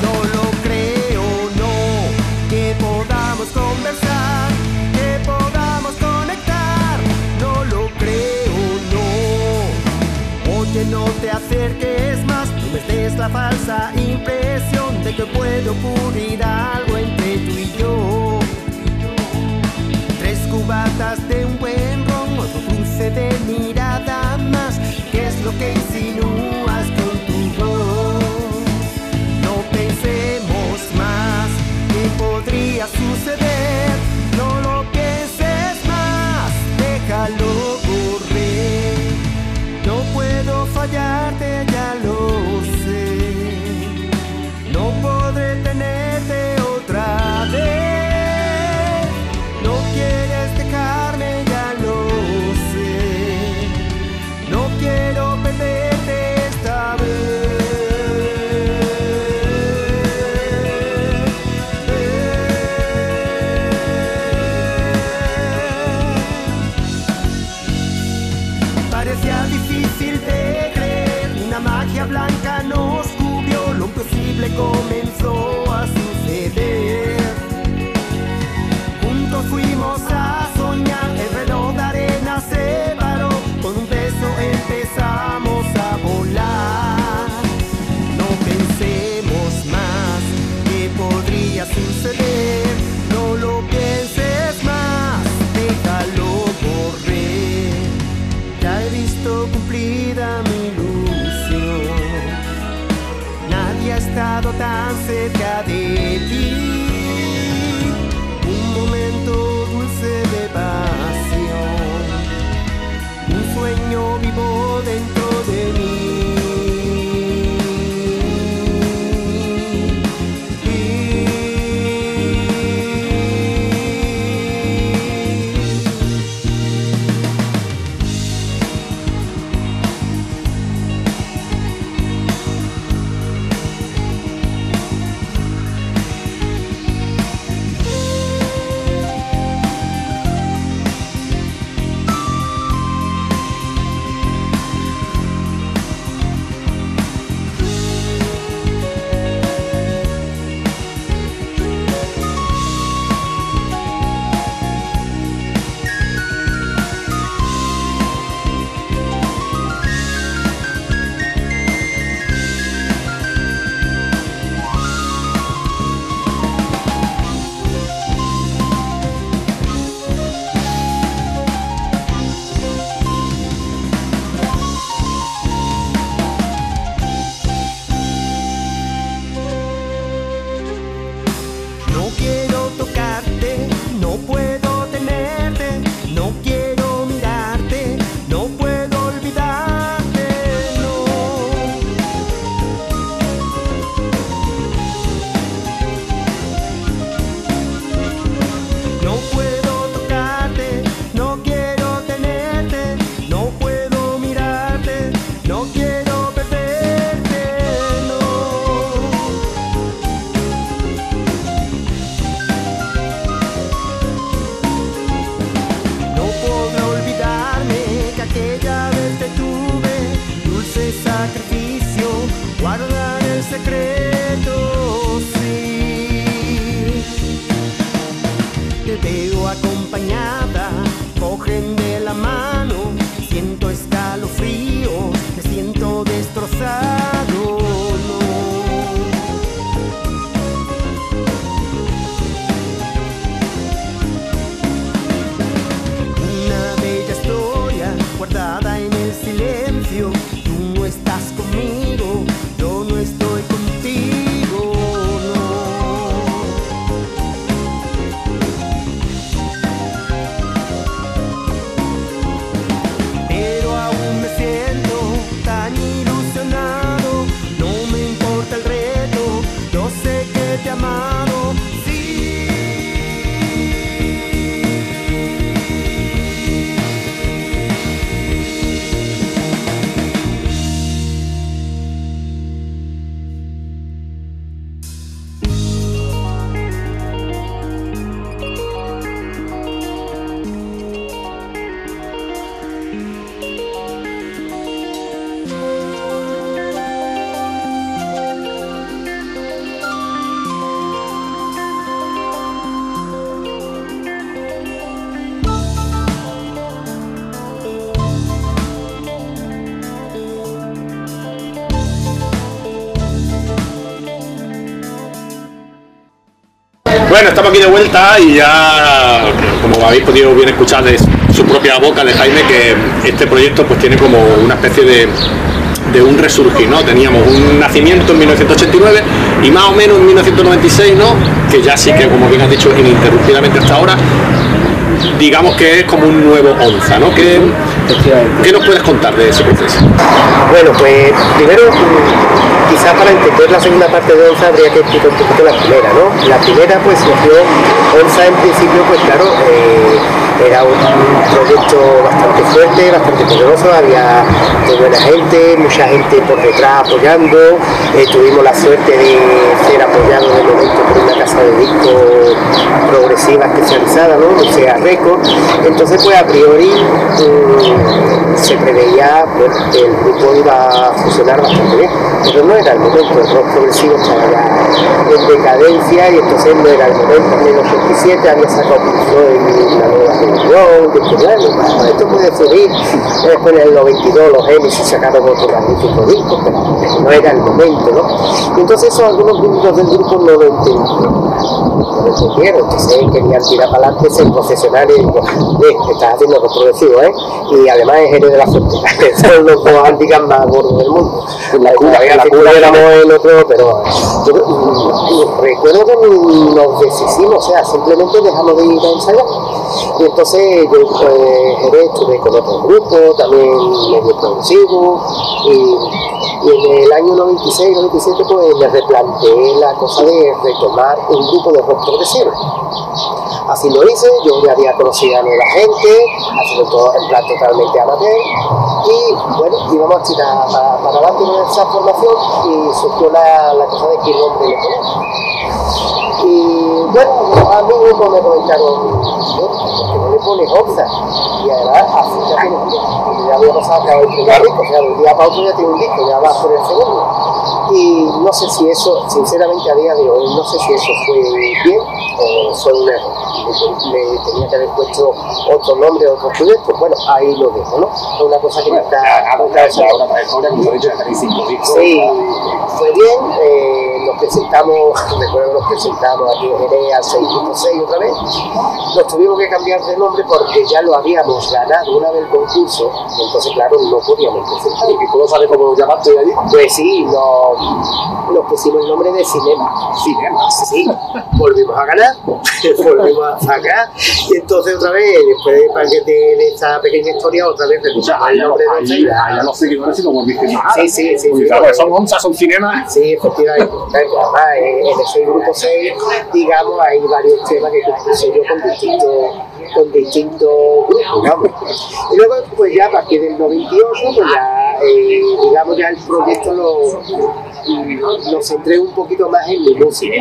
No lo creo, no, que podamos conversar, que podamos conectar. No lo creo, no. Oye, no te acerques más, des la falsa impresión de que puede ocurrir algo entre tú y yo. Tres cubatas de un buen ron, otro cruce de mirada más. ¿Qué es lo que insinúas con tu voz? No pensemos más, ¿qué podría suceder? Imposible comenzó Tetik Bueno, estamos aquí de vuelta y ya, como habéis podido bien escuchar de su propia boca de Jaime, que este proyecto pues tiene como una especie de, de un resurgir, ¿no? Teníamos un nacimiento en 1989 y más o menos en 1996, ¿no? Que ya sí que, como bien has dicho, ininterrumpidamente hasta ahora, digamos que es como un nuevo onza, ¿no? ¿Qué, qué nos puedes contar de ese proceso? Bueno, pues primero, quizá para entender la segunda parte de Onza habría que explicar un poquito la primera, ¿no? La primera, pues surgió, Onza en principio, pues claro, eh, era un proyecto bastante fuerte, bastante poderoso, había muy buena gente, mucha gente por detrás apoyando, eh, tuvimos la suerte de ser apoyados de momento por una casa de discos progresiva especializada, ¿no? O sea, Record. Entonces, pues a priori mm, se preveía bueno, que el grupo iba a funcionar bastante bien, pero no era el momento, el rock progresivo estaba ya en decadencia y entonces no era el momento. En el 87 había sacado Pink la nueva dije, bueno, esto puede subir. Después en el 92 los Genesis sacaron otro magnífico disco, pero no era el momento, ¿no? Y entonces eso algunos miembros del grupo no lo entendieron. No lo entendieron, entonces querían tirar para adelante, ser profesionales y digo, estás haciendo progresivo, ¿eh? Y además es Jerez de la Frontera, que son los dos más gordos del mundo. La cura, la cura éramos el otro, pero yo mm, recuerdo que nos deshicimos, o sea, simplemente dejamos de ir a ensayar. Y entonces yo eh, estuve con otro grupo, también medio progresivo, y, y en el año 96, 97 pues me replanteé la cosa de retomar un grupo de rock progresivo. Así lo hice, yo ya había conocido a nueva gente, haciendo todo en plan totalmente amateur, y bueno, íbamos a tirar para, para adelante con esa formación y surgió la, la cosa de qué nombre le. Y bueno, los amigos pues, me comentaron, "Bueno, ¿por qué no le pones Oxa? Y además, así ya tienes un disco, porque ya había pasado que el primer disco, o sea, de un día para otro ya tiene un disco, ya vas por el segundo. Y no sé si eso, sinceramente a día de hoy, no sé si eso fue bien o fue un error. Le, tenía que haber puesto otro nombre, otro proyecto. Bueno, ahí lo dejo, ¿no? Es una cosa que me está. Ahora, ahora trayectoria, como he dicho, ya tenéis cinco discos. Sí, fue bien. eh, nos presentamos, recuerdo nos presentamos aquí en Jerez al 6.6 otra vez. Nos tuvimos que cambiar de nombre porque ya lo habíamos ganado una vez el concurso, entonces claro, no podíamos presentar. ¿Y cómo sabe cómo llamaste allí? Pues sí, nos, nos pusimos el nombre de Cinema. Cinema. Sí, volvimos a ganar, volvimos a sacar, y entonces otra vez, después de, para que te- de esta pequeña historia, otra vez ahí el nombre de ahí- Once. ahí a los seguidores y como más. Sí, sí, sí, claro, son onzas, son cinemas. Sí, efectivamente. Además, eh, en ese grupo 6, digamos, hay varios temas que compuse yo con distintos, con distintos grupos, digamos. Y luego, pues ya a partir del 98, pues ya, eh, digamos, ya el proyecto lo, lo centré un poquito más en mi música.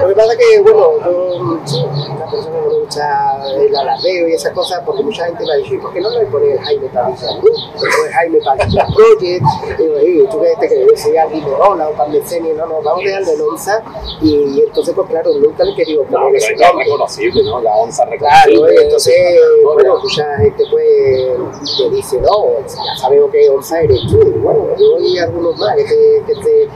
Lo que pasa es que, bueno, yo una persona no me gusta el alardeo y esas cosas, porque mucha gente me ha dicho, "¿Y ¿por qué no le pones Jaime Pavisa Group? O el Jaime Pavisa Project. Y digo, "Ey, ¿tú crees que debe ser alguien de Ola o Pandecenio? No, no, vamos a dejarle el onza. Y, y entonces, pues claro, nunca le he querido No, poner pero ese es reconocible, ¿no? La onza Claro, reconocible. eh, entonces, bueno, mucha gente pues te dice, no, ya sabemos que Onza eres tú. Y bueno, yo y algunos más que, se- que, se,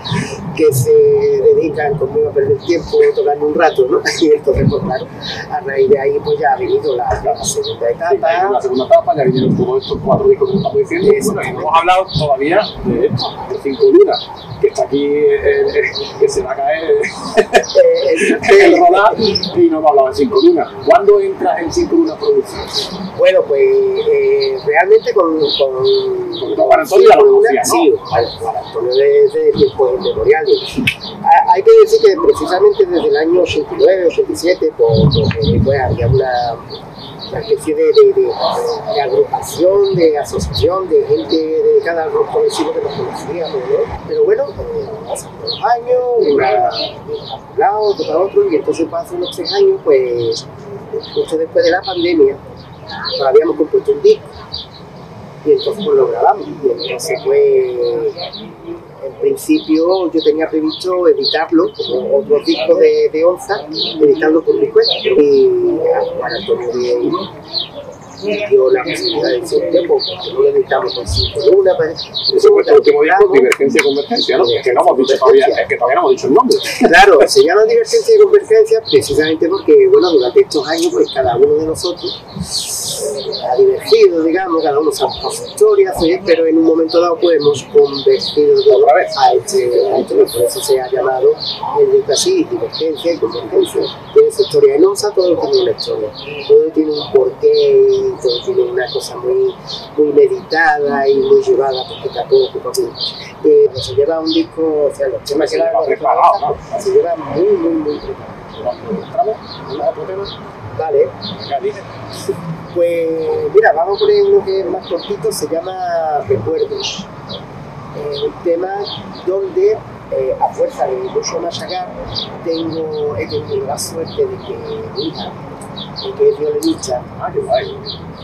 que se dedican conmigo a perder tiempo tocando un rato, ¿no? Y entonces, pues claro, a raíz de ahí pues ya ha venido la, la segunda En la etapa. segunda etapa ya vinieron todos estos cuatro discos que estamos diciendo. Y bueno, y no hemos hablado todavía de esto, de Cinco Lunas, que está aquí, eh, eh, que se va a caer Eh, el rolar y no hemos hablado de Cinco Lunas. ¿Cuándo entras en Cinco Lunas Producciones? Bueno, pues eh, realmente con, con, Juan Antonio, Sí, desde tiempos inmemoriales. Hay que decir que precisamente desde el año 89, 87, por, porque, pues, había una, una especie de, de, de- de agrupación, de asociación, de gente dedicada al rock progresivo que nos conocíamos, ¿no? Pero bueno, eh, pasaron los años, una un lado, otro para otro, y entonces hace unos tres años, pues, justo después de la pandemia, pues, habíamos compuesto un disco y entonces lo grabamos y entonces pues en principio yo tenía previsto editarlo como otros discos de, de Onza editarlo por mi cuenta. Y a Juan Antonio de dio la posibilidad de decir, pues, porque no necesitamos con cinco lunas, para Ese fue último disco, Divergencia y Convergencia, ¿no? Es que no hemos dicho todavía, es que todavía no hemos dicho el nombre. Claro, se llama divergencia y convergencia precisamente porque, bueno, durante estos años, pues cada uno de nosotros ha divergido, digamos, cada uno sabe su historia, pero en un momento dado, pues hemos convergido Otra vez. a este, a este, por eso se ha llamado el disco así, divergencia y convergencia. Tiene su historia en OSA, todo tiene una historia, todo tiene un porqué, tiene una cosa muy, muy meditada y muy llevada poquito a poco, poco. Eh, se lleva un disco, o sea, los temas Se que lleva preparado, ¿no? se lleva muy, muy, muy preparado. Vale, pues mira, vamos a poner uno que es más cortito, se llama Recuerdos. Eh, un tema donde, eh, a fuerza de mucho machacar, tengo, he tenido la suerte de que mi hija, eh, que es violinista, Ah, qué guay.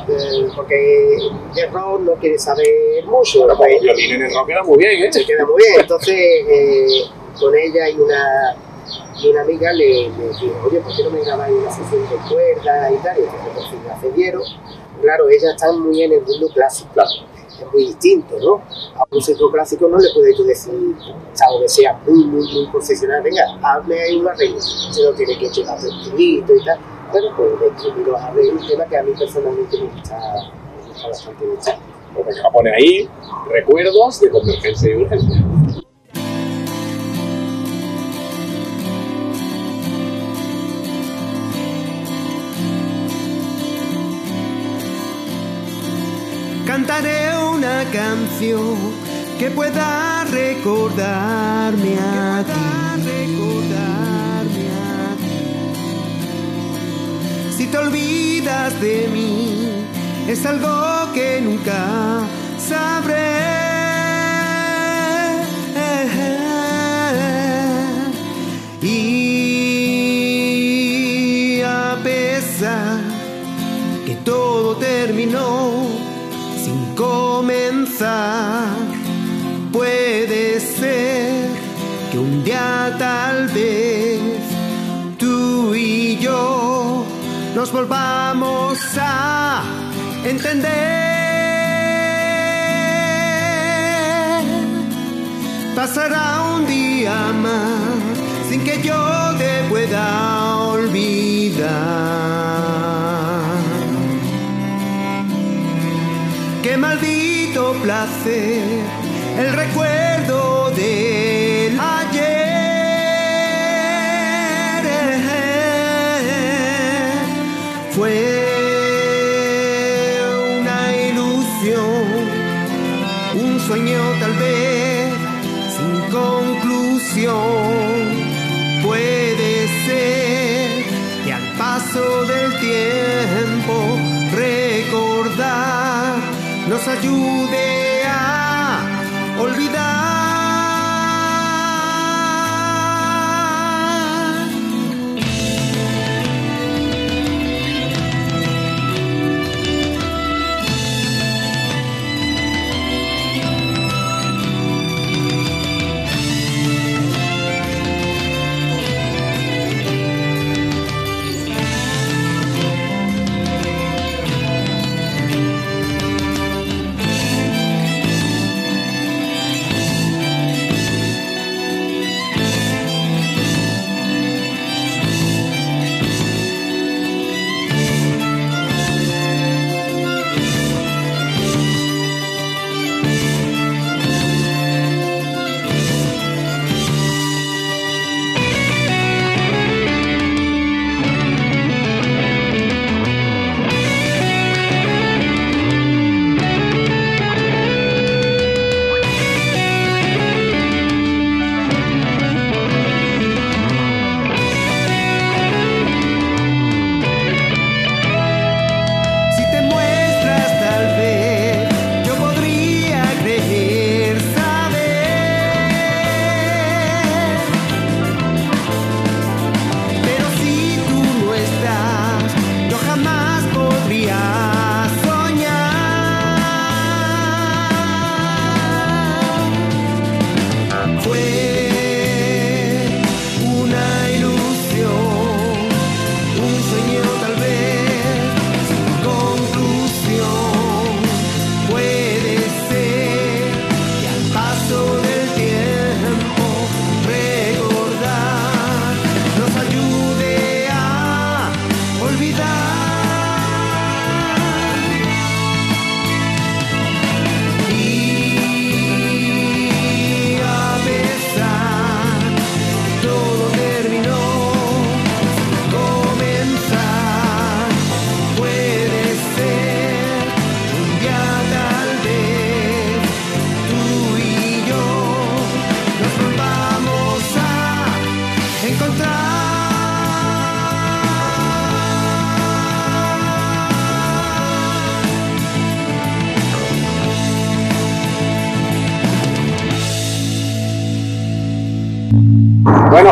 eh, porque de rock no quiere saber mucho, Pero pues, violín en el rock queda muy bien, ¿eh? se queda muy bien. Entonces, eh, con ella y una, y una amiga le, le dijo, oye, ¿por qué no me grabáis una sesión de cuerdas y tal? Y entonces por fin la cedieron. Claro, ella está muy en el mundo clásico, claro. Es muy distinto, ¿no? A un músico clásico no le puedes tú decir, salvo que sea muy, muy, muy profesional, venga, hazme ahí un arreglo. Se lo tiene que llevar tranquilito y tal. Bueno, pues arreglos, un tema que a mí personalmente me gusta, me gusta bastante mucho. Pues venga, pone ahí recuerdos de convergencia y urgencia. Cantaré una canción que pueda recordarme a ti. Si te olvidas de mí, es algo que nunca sabré. Y a pesar que todo terminó volvamos a entender. Pasará un día más sin que yo te pueda olvidar. Qué maldito placer el recuerdo sueño tal vez sin conclusión. Puede ser que al paso del tiempo recordar nos ayude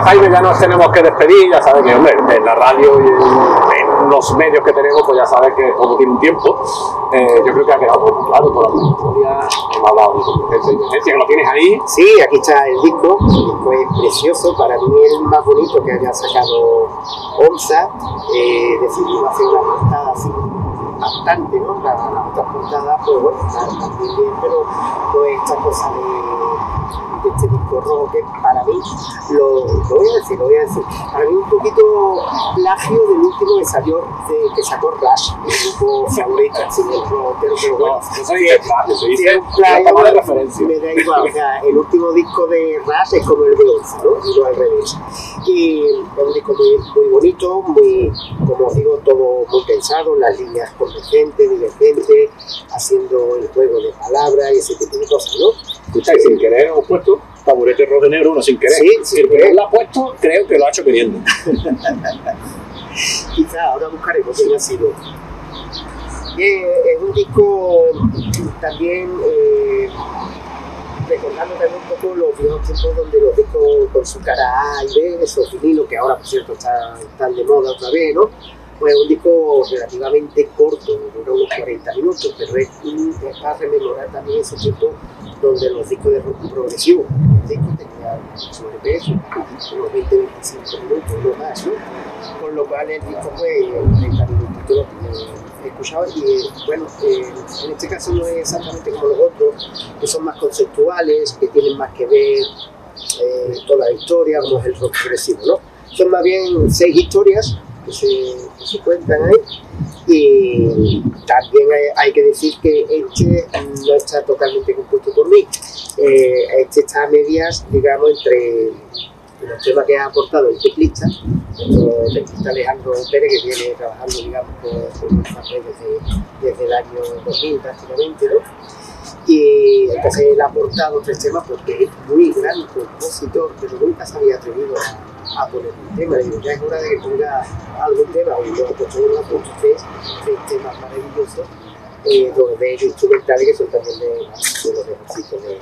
Jaime, ya nos tenemos que despedir. Ya sabes que, hombre, en la radio y en, los medios que tenemos, pues ya sabes que todo tiene un tiempo. Eh, yo creo que ha quedado muy claro toda la historia. Hemos hablado de emergencia, que lo tienes ahí. Sí, aquí está el disco, el disco es precioso, para mí el más bonito que haya sacado Onza, eh, decidimos hacer una portada así bastante, ¿no? La, la otra portada, pues bueno, está también bien, pero pues esta cosa de, de este disco rojo que para mí, lo, lo voy a decir, lo voy a decir, para mí un poquito plagio del último que salió, de, que sacó Rush, el grupo favorito, así, el rockero, pero bueno, No se dice plagio, se dice de referencia. me da igual, o sea, el último disco de Rush es como el de Onza, ¿no? Y no al revés. Y es un disco muy, muy bonito, muy, como os digo, todo muy pensado, las líneas convergentes, divergentes, haciendo el juego de palabras y ese tipo de cosas, ¿no? Escucha, y sin querer hemos puesto taburete rojo de negro, uno sin querer. Sí, Si el que lo ha puesto, creo que lo ha hecho queriendo. Quizá ahora buscaremos quién ha sido. Eh, es un disco también eh, recordando también un poco los viejos tiempos donde los discos con su cara A y B, esos vinilos que ahora por cierto están, están de moda otra vez, ¿no? Pues un disco relativamente corto, dura unos 40 minutos, pero es, un- es para rememorar también ese tiempo donde los discos de rock progresivo, los discos tenían sobre peso, unos 20, 25 minutos, no más, ¿no? Con lo cual el disco fue 30 minutitos he escuchado y bueno, eh, en este caso no es exactamente como los otros, que son más conceptuales, que tienen más que ver eh, toda la historia, como es el rock progresivo, ¿no? Son más bien seis historias que se, que cuentan ahí y también hay, que decir que este no está totalmente compuesto por mí, Eh, este está a medias, digamos, entre los temas que ha aportado el teclista, nuestro teclista Alejandro Pérez, que viene trabajando, digamos, con, red desde, desde el año 2000 prácticamente, ¿no? Y entonces él ha aportado tres temas porque es muy gran compositor, pero nunca se había atrevido a, a poner un tema. Le digo, ya es hora de que ponga algún tema, y pues uno ha puesto tres, tres temas maravillosos, eh, dos de ellos instrumentales que son también de, de los ejercicios de-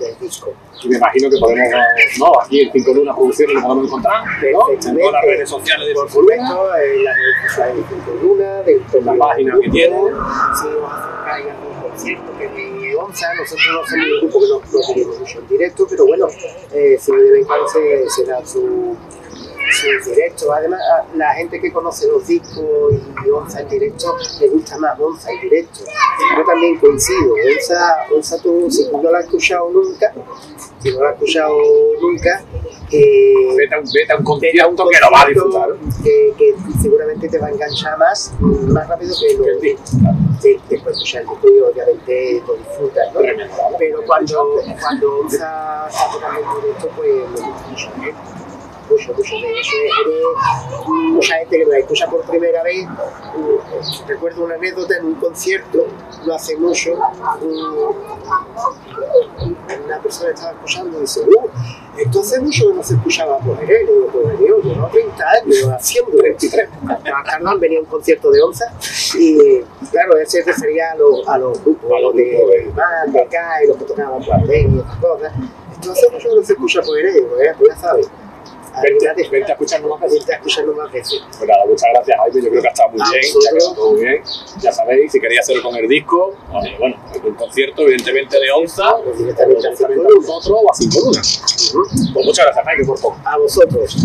del disco. Y me imagino que podemos, no, aquí en Cinco Lunas Producciones lo podemos encontrar, ¿no? En todas las redes sociales de Cinco Lunas. en las redes sociales de Cinco Luna, del La página que tiene. Si os acercáis a un concierto que de Onza, nosotros no somos un grupo que no, no tenemos en directo, pero bueno, eh, si de vez en su, su directo. Además, a la gente que conoce los discos y Onza en directo, le gusta más Onza en directo. Yo también coincido. Onza, Onza tú, si no la has escuchado nunca, si no la has escuchado nunca, eh, Vete a un, vete a un concierto que lo va a disfrutar. Que, que seguramente te va a enganchar más, más rápido que lo disco. Sí, después escuchar el disco y obviamente lo disfrutas, ¿no? Pero cuando, cuando Onza está tocando en directo, pues lo disfruto ¿eh? Mucho, eso. Eres mucha gente que lo escucha por primera vez. mm, Recuerdo una anécdota en un concierto, no hace mucho, un- una persona estaba escuchando y dice, uh, esto hace mucho que no se escuchaba por él. Y digo, pues yo llevo 30 años haciendo 23. Carnal venía a un concierto de Onza y claro, él se refería a los, a los grupos, A los de, de- de Kai, los que tocaban cuartel y esas cosas. Esto hace mucho que no se escucha por él. Eh, pues ya sabes. Vente, Anímate, vente a escucharnos más veces. vente a escucharlo más veces. Pues nada, muchas gracias, Jaime. Yo creo que ha estado muy A bien, vosotros. ha quedado todo muy bien. Ya sabéis, si queréis hacerlo con el disco, eh, bueno, un concierto, evidentemente, de Onza, Pues directamente a a o a Cinco Lunas. Pues muchas gracias, Jaime, por todo. A vosotros.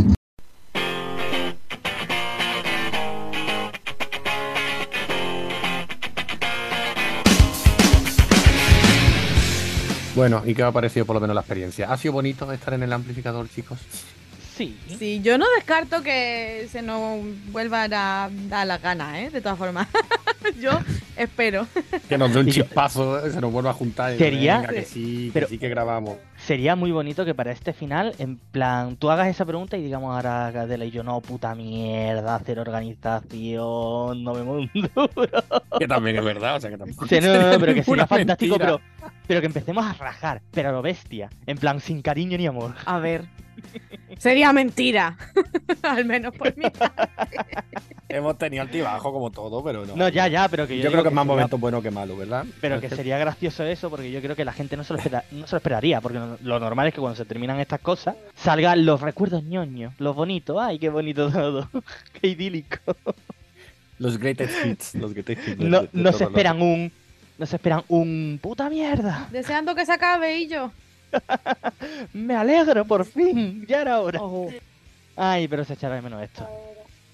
Bueno, ¿y qué os ha parecido por lo menos la experiencia? ¿Ha sido bonito estar en el amplificador, chicos? Sí. Sí, yo no descarto que se nos vuelvan a dar las ganas, ¿eh? De todas formas. yo espero. Que nos dé un chispazo, se nos vuelva a juntar y Sería- venga, que sí, pero- que sí que grabamos. Sería muy bonito que para este final, en plan, tú hagas esa pregunta y digamos ahora Adela y yo, no, puta mierda, hacer organización, no vemos un duro. Que también es verdad, o sea que tampoco. Sí, no, no, no, pero que sería fantástico, pero, pero que empecemos a rajar, pero a lo bestia, en plan, sin cariño ni amor. A ver. Sería mentira. Al menos por mí. Hemos tenido altibajo como todo, pero no. No, ya, ya, pero que yo, Yo creo que es más sería- momento bueno que malo, ¿verdad? Pero que sería gracioso eso, porque yo creo que la gente no se lo, espera- no se lo esperaría, porque lo, normal es que cuando se terminan estas cosas, salgan los recuerdos ñoños, los bonitos, ay, qué bonito todo, qué idílico. Los greatest hits. Los greatest hits de- No, de- de no se los- esperan un, no se esperan un puta mierda. Deseando que se acabe y yo. Me alegro, por fin, ya era hora. Ay, pero se echará de menos esto.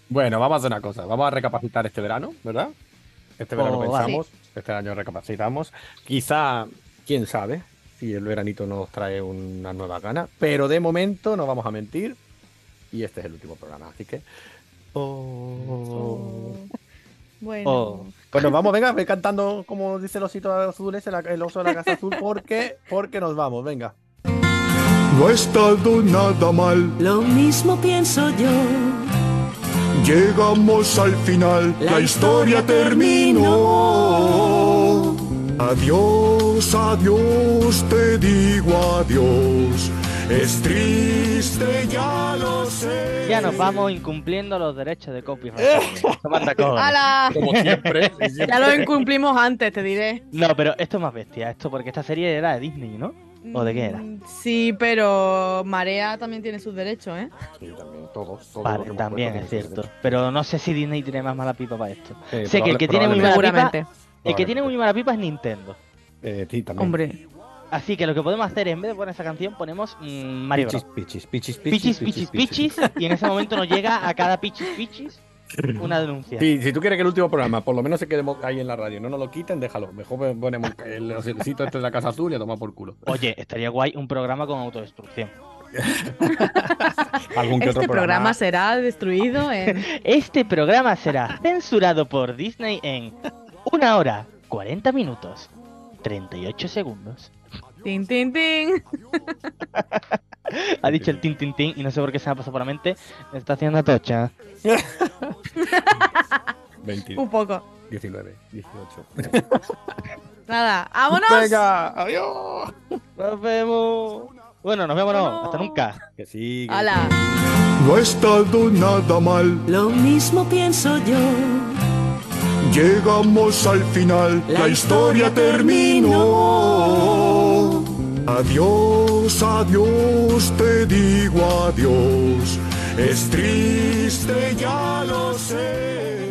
Bueno, vamos a hacer una cosa. Vamos a recapacitar este verano, ¿verdad? Este verano Oh, pensamos, este año recapacitamos. Quizá, quién sabe, si el veranito nos trae una nueva gana. Pero de momento no vamos a mentir. Y este es el último programa, así que. Oh. Bueno. Oh. Pues nos vamos, venga, ve cantando como dice el osito azul, ese, la- el oso de la casa azul, porque, porque nos vamos, venga. No ha estado nada mal, Lo mismo pienso yo. llegamos al final, la, historia terminó. Adiós, adiós, te digo adiós. Es triste, ya lo sé. Ya nos vamos incumpliendo los derechos de copyright. ¡Hala! Como siempre. Ya lo incumplimos antes, te diré. No, pero esto es más bestia, esto porque esta serie era de Disney, ¿no? ¿O de qué era? Mm, Sí, pero Marea también tiene sus derechos, ¿eh? Sí, también, todos. todos los Vale, también es cierto. Pero no sé si Disney tiene más mala pipa para esto. Eh, sé que el que tiene muy probable- mala pipa, Seguramente. el que tiene muy mala pipa es Nintendo. Eh, sí, también. Hombre. Así que lo que podemos hacer, en vez de poner esa canción, ponemos mm, Mario Pichis, Bros. pichis, pichis, Pichis, pichis, pichis, y en ese momento nos llega a cada pichis, pichis una denuncia. Sí, si tú quieres que el último programa por lo menos se quede ahí en la radio, no nos lo quiten, déjalo. Mejor ponemos el osito este de la casa azul y a tomar por culo. Oye, estaría guay un programa con autodestrucción. Algún que Este otro programa será destruido en... Este programa será censurado por Disney en una hora, 40 minutos, 38 segundos. Tin, tin, tin. Ha dicho el tin tin tin y no sé por qué se me ha pasado por la mente. Me está haciendo tocha. 20, Un poco. 19, 18. Nada, ¡vámonos! Venga, adiós. Nos vemos. Bueno, nos vemos no, hasta nunca. Que sí. que- ¡Hala! No ha estado nada mal, Lo mismo pienso yo. llegamos al final, la, La historia historia terminó. Adiós, adiós, te digo adiós. Es triste, ya lo sé.